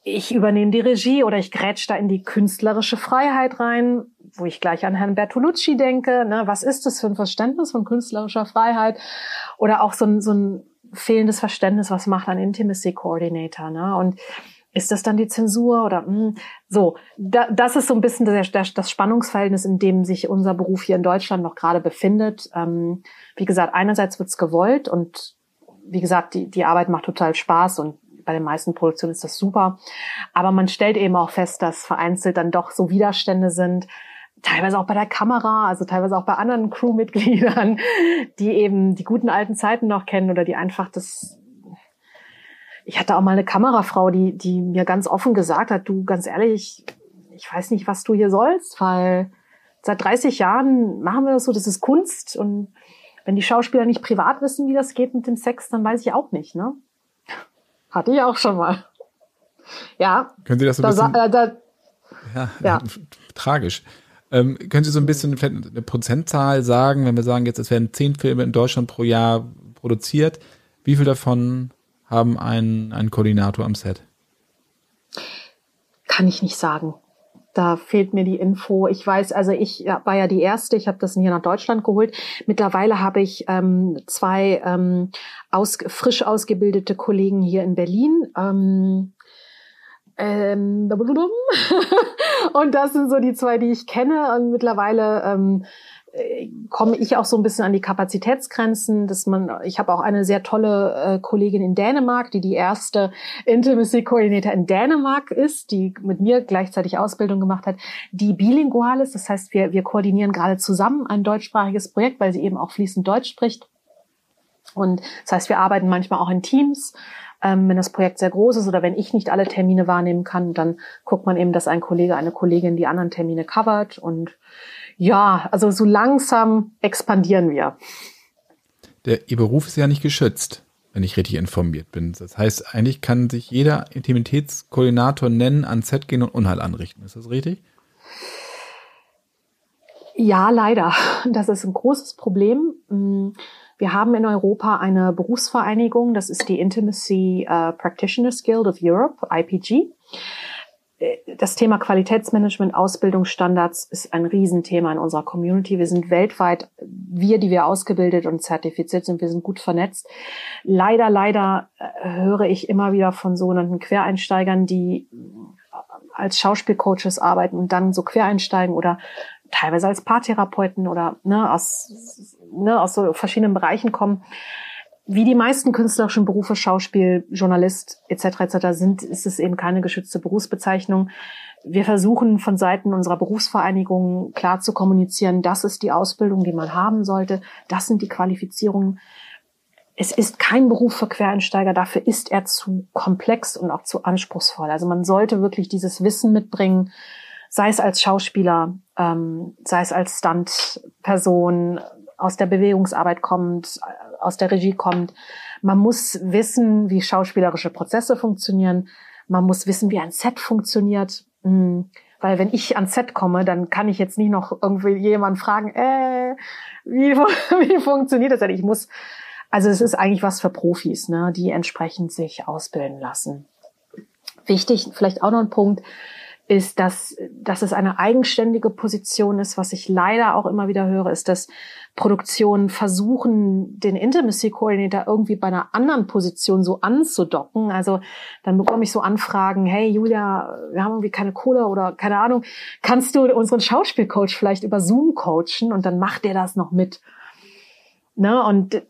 Ich übernehme die Regie oder ich grätsch da in die künstlerische Freiheit rein, wo ich gleich an Herrn Bertolucci denke. Ne? Was ist das für ein Verständnis von künstlerischer Freiheit? Oder auch so ein, so ein fehlendes Verständnis, was macht ein Intimacy Coordinator? Ne? Und ist das dann die Zensur oder mh, hm, so? Da, das ist so ein bisschen das, das Spannungsverhältnis, in dem sich unser Beruf hier in Deutschland noch gerade befindet. Ähm, wie gesagt, einerseits wird's gewollt und wie gesagt, die, die Arbeit macht total Spaß und bei den meisten Produktionen ist das super. Aber man stellt eben auch fest, dass vereinzelt dann doch so Widerstände sind, teilweise auch bei der Kamera, also teilweise auch bei anderen Crewmitgliedern, die eben die guten alten Zeiten noch kennen oder die einfach das ich hatte auch mal eine Kamerafrau, die, die mir ganz offen gesagt hat, du, ganz ehrlich, ich weiß nicht, was du hier sollst, weil seit 30 Jahren machen wir das so, das ist Kunst und wenn die Schauspieler nicht privat wissen, wie das geht mit dem Sex, dann weiß ich auch nicht, ne? Hatte ich auch schon mal. Ja. Können Sie das so ein bisschen, äh, da, ja, ja. tragisch. Ähm, können Sie so ein bisschen eine Prozentzahl sagen, wenn wir sagen, jetzt es werden zehn Filme in Deutschland pro Jahr produziert, wie viel davon haben einen, einen Koordinator am Set? Kann ich nicht sagen. Da fehlt mir die Info. Ich weiß, also ich war ja die erste, ich habe das hier nach Deutschland geholt. Mittlerweile habe ich ähm, zwei ähm, aus, frisch ausgebildete Kollegen hier in Berlin. Ähm, ähm, und das sind so die zwei, die ich kenne. Und mittlerweile ähm, komme ich auch so ein bisschen an die Kapazitätsgrenzen, dass man, ich habe auch eine sehr tolle äh, Kollegin in Dänemark, die die erste Intimacy Coordinator in Dänemark ist, die mit mir gleichzeitig Ausbildung gemacht hat, die bilingual ist. Das heißt, wir, wir koordinieren gerade zusammen ein deutschsprachiges Projekt, weil sie eben auch fließend Deutsch spricht. Und das heißt, wir arbeiten manchmal auch in Teams. Ähm, wenn das Projekt sehr groß ist oder wenn ich nicht alle Termine wahrnehmen kann, dann guckt man eben, dass ein Kollege, eine Kollegin die anderen Termine covert und ja, also so langsam expandieren wir. Der, Ihr Beruf ist ja nicht geschützt, wenn ich richtig informiert bin. Das heißt, eigentlich kann sich jeder Intimitätskoordinator nennen, ans Set gehen und Unheil anrichten. Ist das richtig? Ja, leider. Das ist ein großes Problem. Wir haben in Europa eine Berufsvereinigung, das ist die Intimacy uh, Practitioners Guild of Europe, IPG das Thema Qualitätsmanagement, Ausbildungsstandards ist ein Riesenthema in unserer Community. Wir sind weltweit, wir, die wir ausgebildet und zertifiziert sind, wir sind gut vernetzt. Leider, leider äh, höre ich immer wieder von sogenannten Quereinsteigern, die als Schauspielcoaches arbeiten und dann so quereinsteigen oder teilweise als Paartherapeuten oder ne, aus, ne, aus so verschiedenen Bereichen kommen wie die meisten künstlerischen Berufe, Schauspiel, Journalist etc. etc. sind, ist es eben keine geschützte Berufsbezeichnung. Wir versuchen von Seiten unserer Berufsvereinigung klar zu kommunizieren, das ist die Ausbildung, die man haben sollte, das sind die Qualifizierungen. Es ist kein Beruf für Quereinsteiger, dafür ist er zu komplex und auch zu anspruchsvoll. Also man sollte wirklich dieses Wissen mitbringen, sei es als Schauspieler, ähm, sei es als Stuntperson, aus der Bewegungsarbeit kommt, aus der Regie kommt. Man muss wissen, wie schauspielerische Prozesse funktionieren. Man muss wissen, wie ein Set funktioniert. Hm. Weil wenn ich ans Set komme, dann kann ich jetzt nicht noch irgendwie jemand fragen, äh, wie, wie funktioniert das denn? Ich muss, also es ist eigentlich was für Profis, ne, die entsprechend sich ausbilden lassen. Wichtig, vielleicht auch noch ein Punkt, ist, dass, dass es eine eigenständige Position ist. Was ich leider auch immer wieder höre, ist, dass Produktionen versuchen, den Intimacy Coordinator irgendwie bei einer anderen Position so anzudocken. Also dann bekomme ich so Anfragen, hey Julia, wir haben irgendwie keine Kohle oder keine Ahnung, kannst du unseren Schauspielcoach vielleicht über Zoom coachen und dann macht der das noch mit. Ne? Und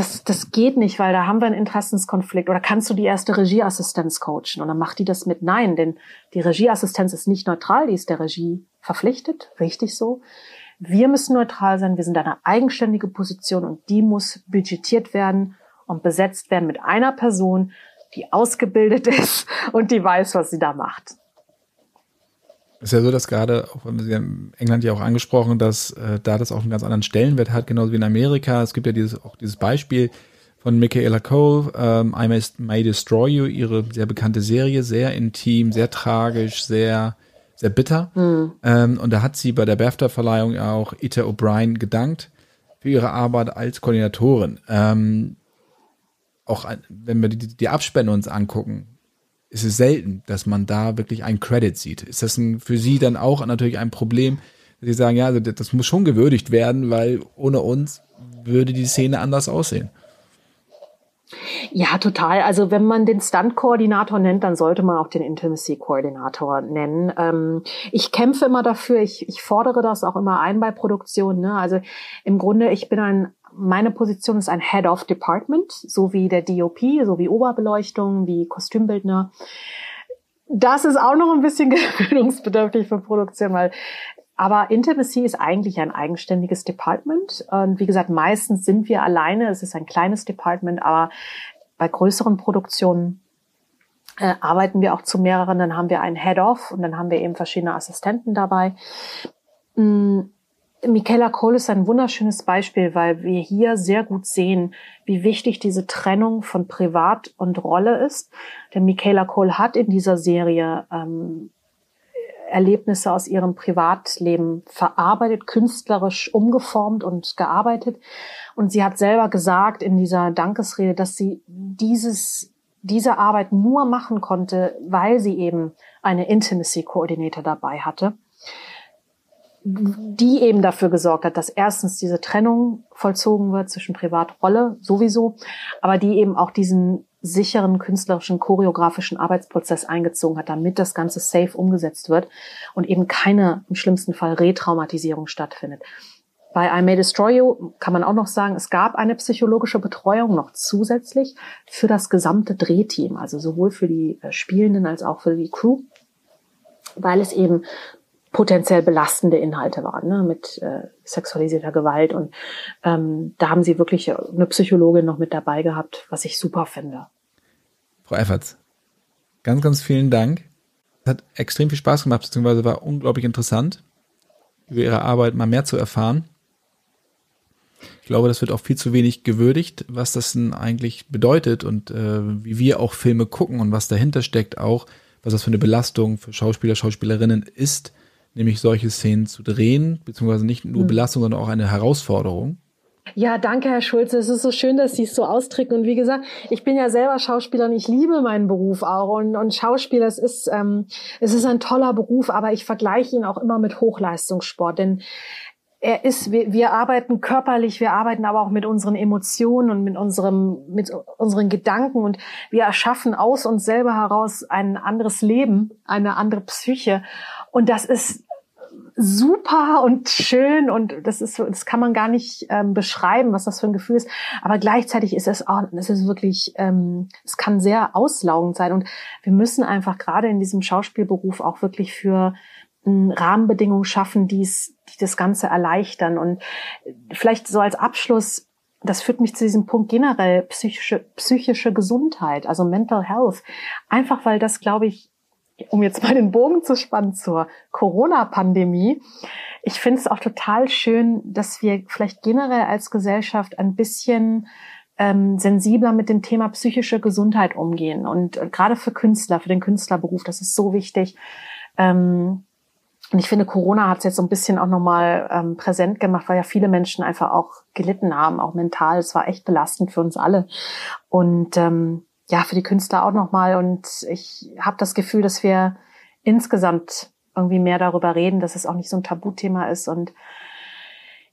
das, das geht nicht, weil da haben wir einen Interessenskonflikt. Oder kannst du die erste Regieassistenz coachen? Und dann macht die das mit Nein, denn die Regieassistenz ist nicht neutral, die ist der Regie verpflichtet, richtig so. Wir müssen neutral sein, wir sind eine eigenständige Position und die muss budgetiert werden und besetzt werden mit einer Person, die ausgebildet ist und die weiß, was sie da macht. Ist ja so, dass gerade, auch Sie haben England ja auch angesprochen, dass äh, da das auch einen ganz anderen Stellenwert hat, genauso wie in Amerika. Es gibt ja dieses, auch dieses Beispiel von Michaela Cole, ähm, I May, May Destroy You, ihre sehr bekannte Serie, sehr intim, sehr tragisch, sehr, sehr bitter. Mhm. Ähm, und da hat sie bei der BAFTA-Verleihung auch Ita O'Brien gedankt für ihre Arbeit als Koordinatorin. Ähm, auch wenn wir die, die Abspende uns angucken, ist es selten, dass man da wirklich einen Credit sieht. Ist das ein, für Sie dann auch natürlich ein Problem, dass Sie sagen, ja, also das muss schon gewürdigt werden, weil ohne uns würde die Szene anders aussehen? Ja, total. Also wenn man den Stunt-Koordinator nennt, dann sollte man auch den Intimacy-Koordinator nennen. Ähm, ich kämpfe immer dafür, ich, ich fordere das auch immer ein bei Produktionen. Ne? Also im Grunde, ich bin ein meine Position ist ein Head of Department, so wie der DOP, so wie Oberbeleuchtung, wie Kostümbildner. Das ist auch noch ein bisschen gewöhnungsbedürftig für Produktion, weil aber Intimacy ist eigentlich ein eigenständiges Department. Und wie gesagt, meistens sind wir alleine. Es ist ein kleines Department, aber bei größeren Produktionen äh, arbeiten wir auch zu mehreren. Dann haben wir einen Head-Off und dann haben wir eben verschiedene Assistenten dabei. Mm, Michaela Cole ist ein wunderschönes Beispiel, weil wir hier sehr gut sehen, wie wichtig diese Trennung von Privat und Rolle ist. Denn Michaela Cole hat in dieser Serie ähm, Erlebnisse aus ihrem Privatleben verarbeitet, künstlerisch umgeformt und gearbeitet. Und sie hat selber gesagt in dieser Dankesrede, dass sie dieses, diese Arbeit nur machen konnte, weil sie eben eine Intimacy Coordinator dabei hatte die eben dafür gesorgt hat, dass erstens diese Trennung vollzogen wird zwischen Privatrolle sowieso, aber die eben auch diesen sicheren künstlerischen, choreografischen Arbeitsprozess eingezogen hat, damit das Ganze safe umgesetzt wird und eben keine, im schlimmsten Fall, Retraumatisierung stattfindet. Bei I May Destroy You kann man auch noch sagen, es gab eine psychologische Betreuung noch zusätzlich für das gesamte Drehteam, also sowohl für die äh, Spielenden als auch für die Crew, weil es eben potenziell belastende Inhalte waren, ne, mit äh, sexualisierter Gewalt. Und ähm, da haben sie wirklich eine Psychologin noch mit dabei gehabt, was ich super finde. Frau Efferts, ganz, ganz vielen Dank. Es hat extrem viel Spaß gemacht, beziehungsweise war unglaublich interessant, über Ihre Arbeit mal mehr zu erfahren. Ich glaube, das wird auch viel zu wenig gewürdigt, was das denn eigentlich bedeutet und äh, wie wir auch Filme gucken und was dahinter steckt auch, was das für eine Belastung für Schauspieler, Schauspielerinnen ist nämlich solche Szenen zu drehen, beziehungsweise nicht nur hm. Belastung, sondern auch eine Herausforderung. Ja, danke, Herr Schulze. Es ist so schön, dass Sie es so ausdrücken. Und wie gesagt, ich bin ja selber Schauspieler und ich liebe meinen Beruf auch. Und, und Schauspieler, es ist, ähm, es ist ein toller Beruf, aber ich vergleiche ihn auch immer mit Hochleistungssport. Denn er ist, wir, wir arbeiten körperlich, wir arbeiten aber auch mit unseren Emotionen und mit unserem, mit unseren Gedanken und wir erschaffen aus uns selber heraus ein anderes Leben, eine andere Psyche. Und das ist super und schön und das ist das kann man gar nicht ähm, beschreiben, was das für ein Gefühl ist. Aber gleichzeitig ist es auch, es ist wirklich, ähm, es kann sehr auslaugend sein und wir müssen einfach gerade in diesem Schauspielberuf auch wirklich für ähm, Rahmenbedingungen schaffen, die es, die das Ganze erleichtern und vielleicht so als Abschluss das führt mich zu diesem Punkt generell psychische, psychische Gesundheit, also Mental Health. Einfach weil das, glaube ich, um jetzt mal den Bogen zu spannen zur Corona-Pandemie, ich finde es auch total schön, dass wir vielleicht generell als Gesellschaft ein bisschen ähm, sensibler mit dem Thema psychische Gesundheit umgehen. Und äh, gerade für Künstler, für den Künstlerberuf, das ist so wichtig. Ähm, und ich finde, Corona hat es jetzt so ein bisschen auch nochmal ähm, präsent gemacht, weil ja viele Menschen einfach auch gelitten haben, auch mental. Es war echt belastend für uns alle. Und ähm, ja, für die Künstler auch nochmal. Und ich habe das Gefühl, dass wir insgesamt irgendwie mehr darüber reden, dass es auch nicht so ein Tabuthema ist und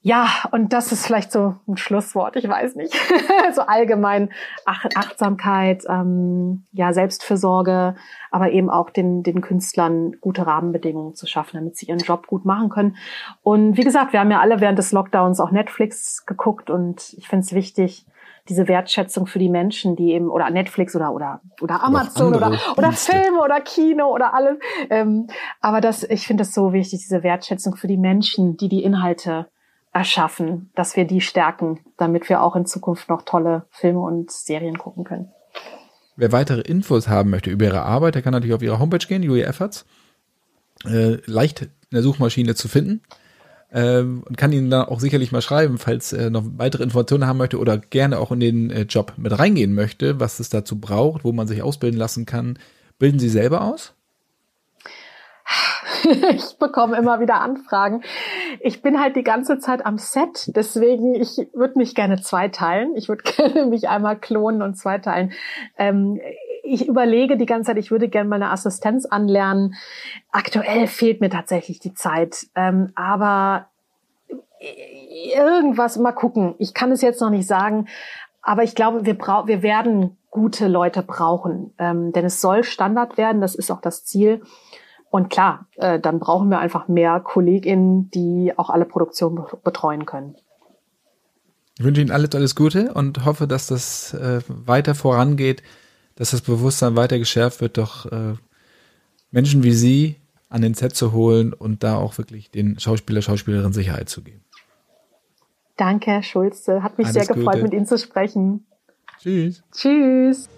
ja, und das ist vielleicht so ein Schlusswort, ich weiß nicht. so allgemein Ach Achtsamkeit, ähm, ja, Selbstfürsorge, aber eben auch den, den Künstlern gute Rahmenbedingungen zu schaffen, damit sie ihren Job gut machen können. Und wie gesagt, wir haben ja alle während des Lockdowns auch Netflix geguckt und ich finde es wichtig, diese Wertschätzung für die Menschen, die eben, oder Netflix oder, oder, oder Amazon oder, oder Filme oder Kino oder alles. Ähm, aber das, ich finde es so wichtig, diese Wertschätzung für die Menschen, die die Inhalte erschaffen, dass wir die stärken, damit wir auch in Zukunft noch tolle Filme und Serien gucken können. Wer weitere Infos haben möchte über ihre Arbeit, der kann natürlich auf ihre Homepage gehen, Julia Efforts. Äh, leicht in der Suchmaschine zu finden. Äh, und kann Ihnen da auch sicherlich mal schreiben, falls er noch weitere Informationen haben möchte oder gerne auch in den äh, Job mit reingehen möchte, was es dazu braucht, wo man sich ausbilden lassen kann. Bilden Sie selber aus? Ich bekomme immer wieder Anfragen. Ich bin halt die ganze Zeit am Set, deswegen ich würde mich gerne zweiteilen. Ich würde gerne mich einmal klonen und zweiteilen. Ähm, ich überlege die ganze Zeit, ich würde gerne meine Assistenz anlernen. Aktuell fehlt mir tatsächlich die Zeit, ähm, aber irgendwas mal gucken. Ich kann es jetzt noch nicht sagen, aber ich glaube, wir brauchen, wir werden gute Leute brauchen, ähm, denn es soll Standard werden. Das ist auch das Ziel. Und klar, äh, dann brauchen wir einfach mehr KollegInnen, die auch alle Produktionen betreuen können. Ich wünsche Ihnen alles, alles Gute und hoffe, dass das äh, weiter vorangeht, dass das Bewusstsein weiter geschärft wird, doch äh, Menschen wie Sie an den Set zu holen und da auch wirklich den Schauspieler, Schauspielerinnen Sicherheit zu geben. Danke, Herr Schulze. Hat mich alles sehr gefreut, Gute. mit Ihnen zu sprechen. Tschüss. Tschüss.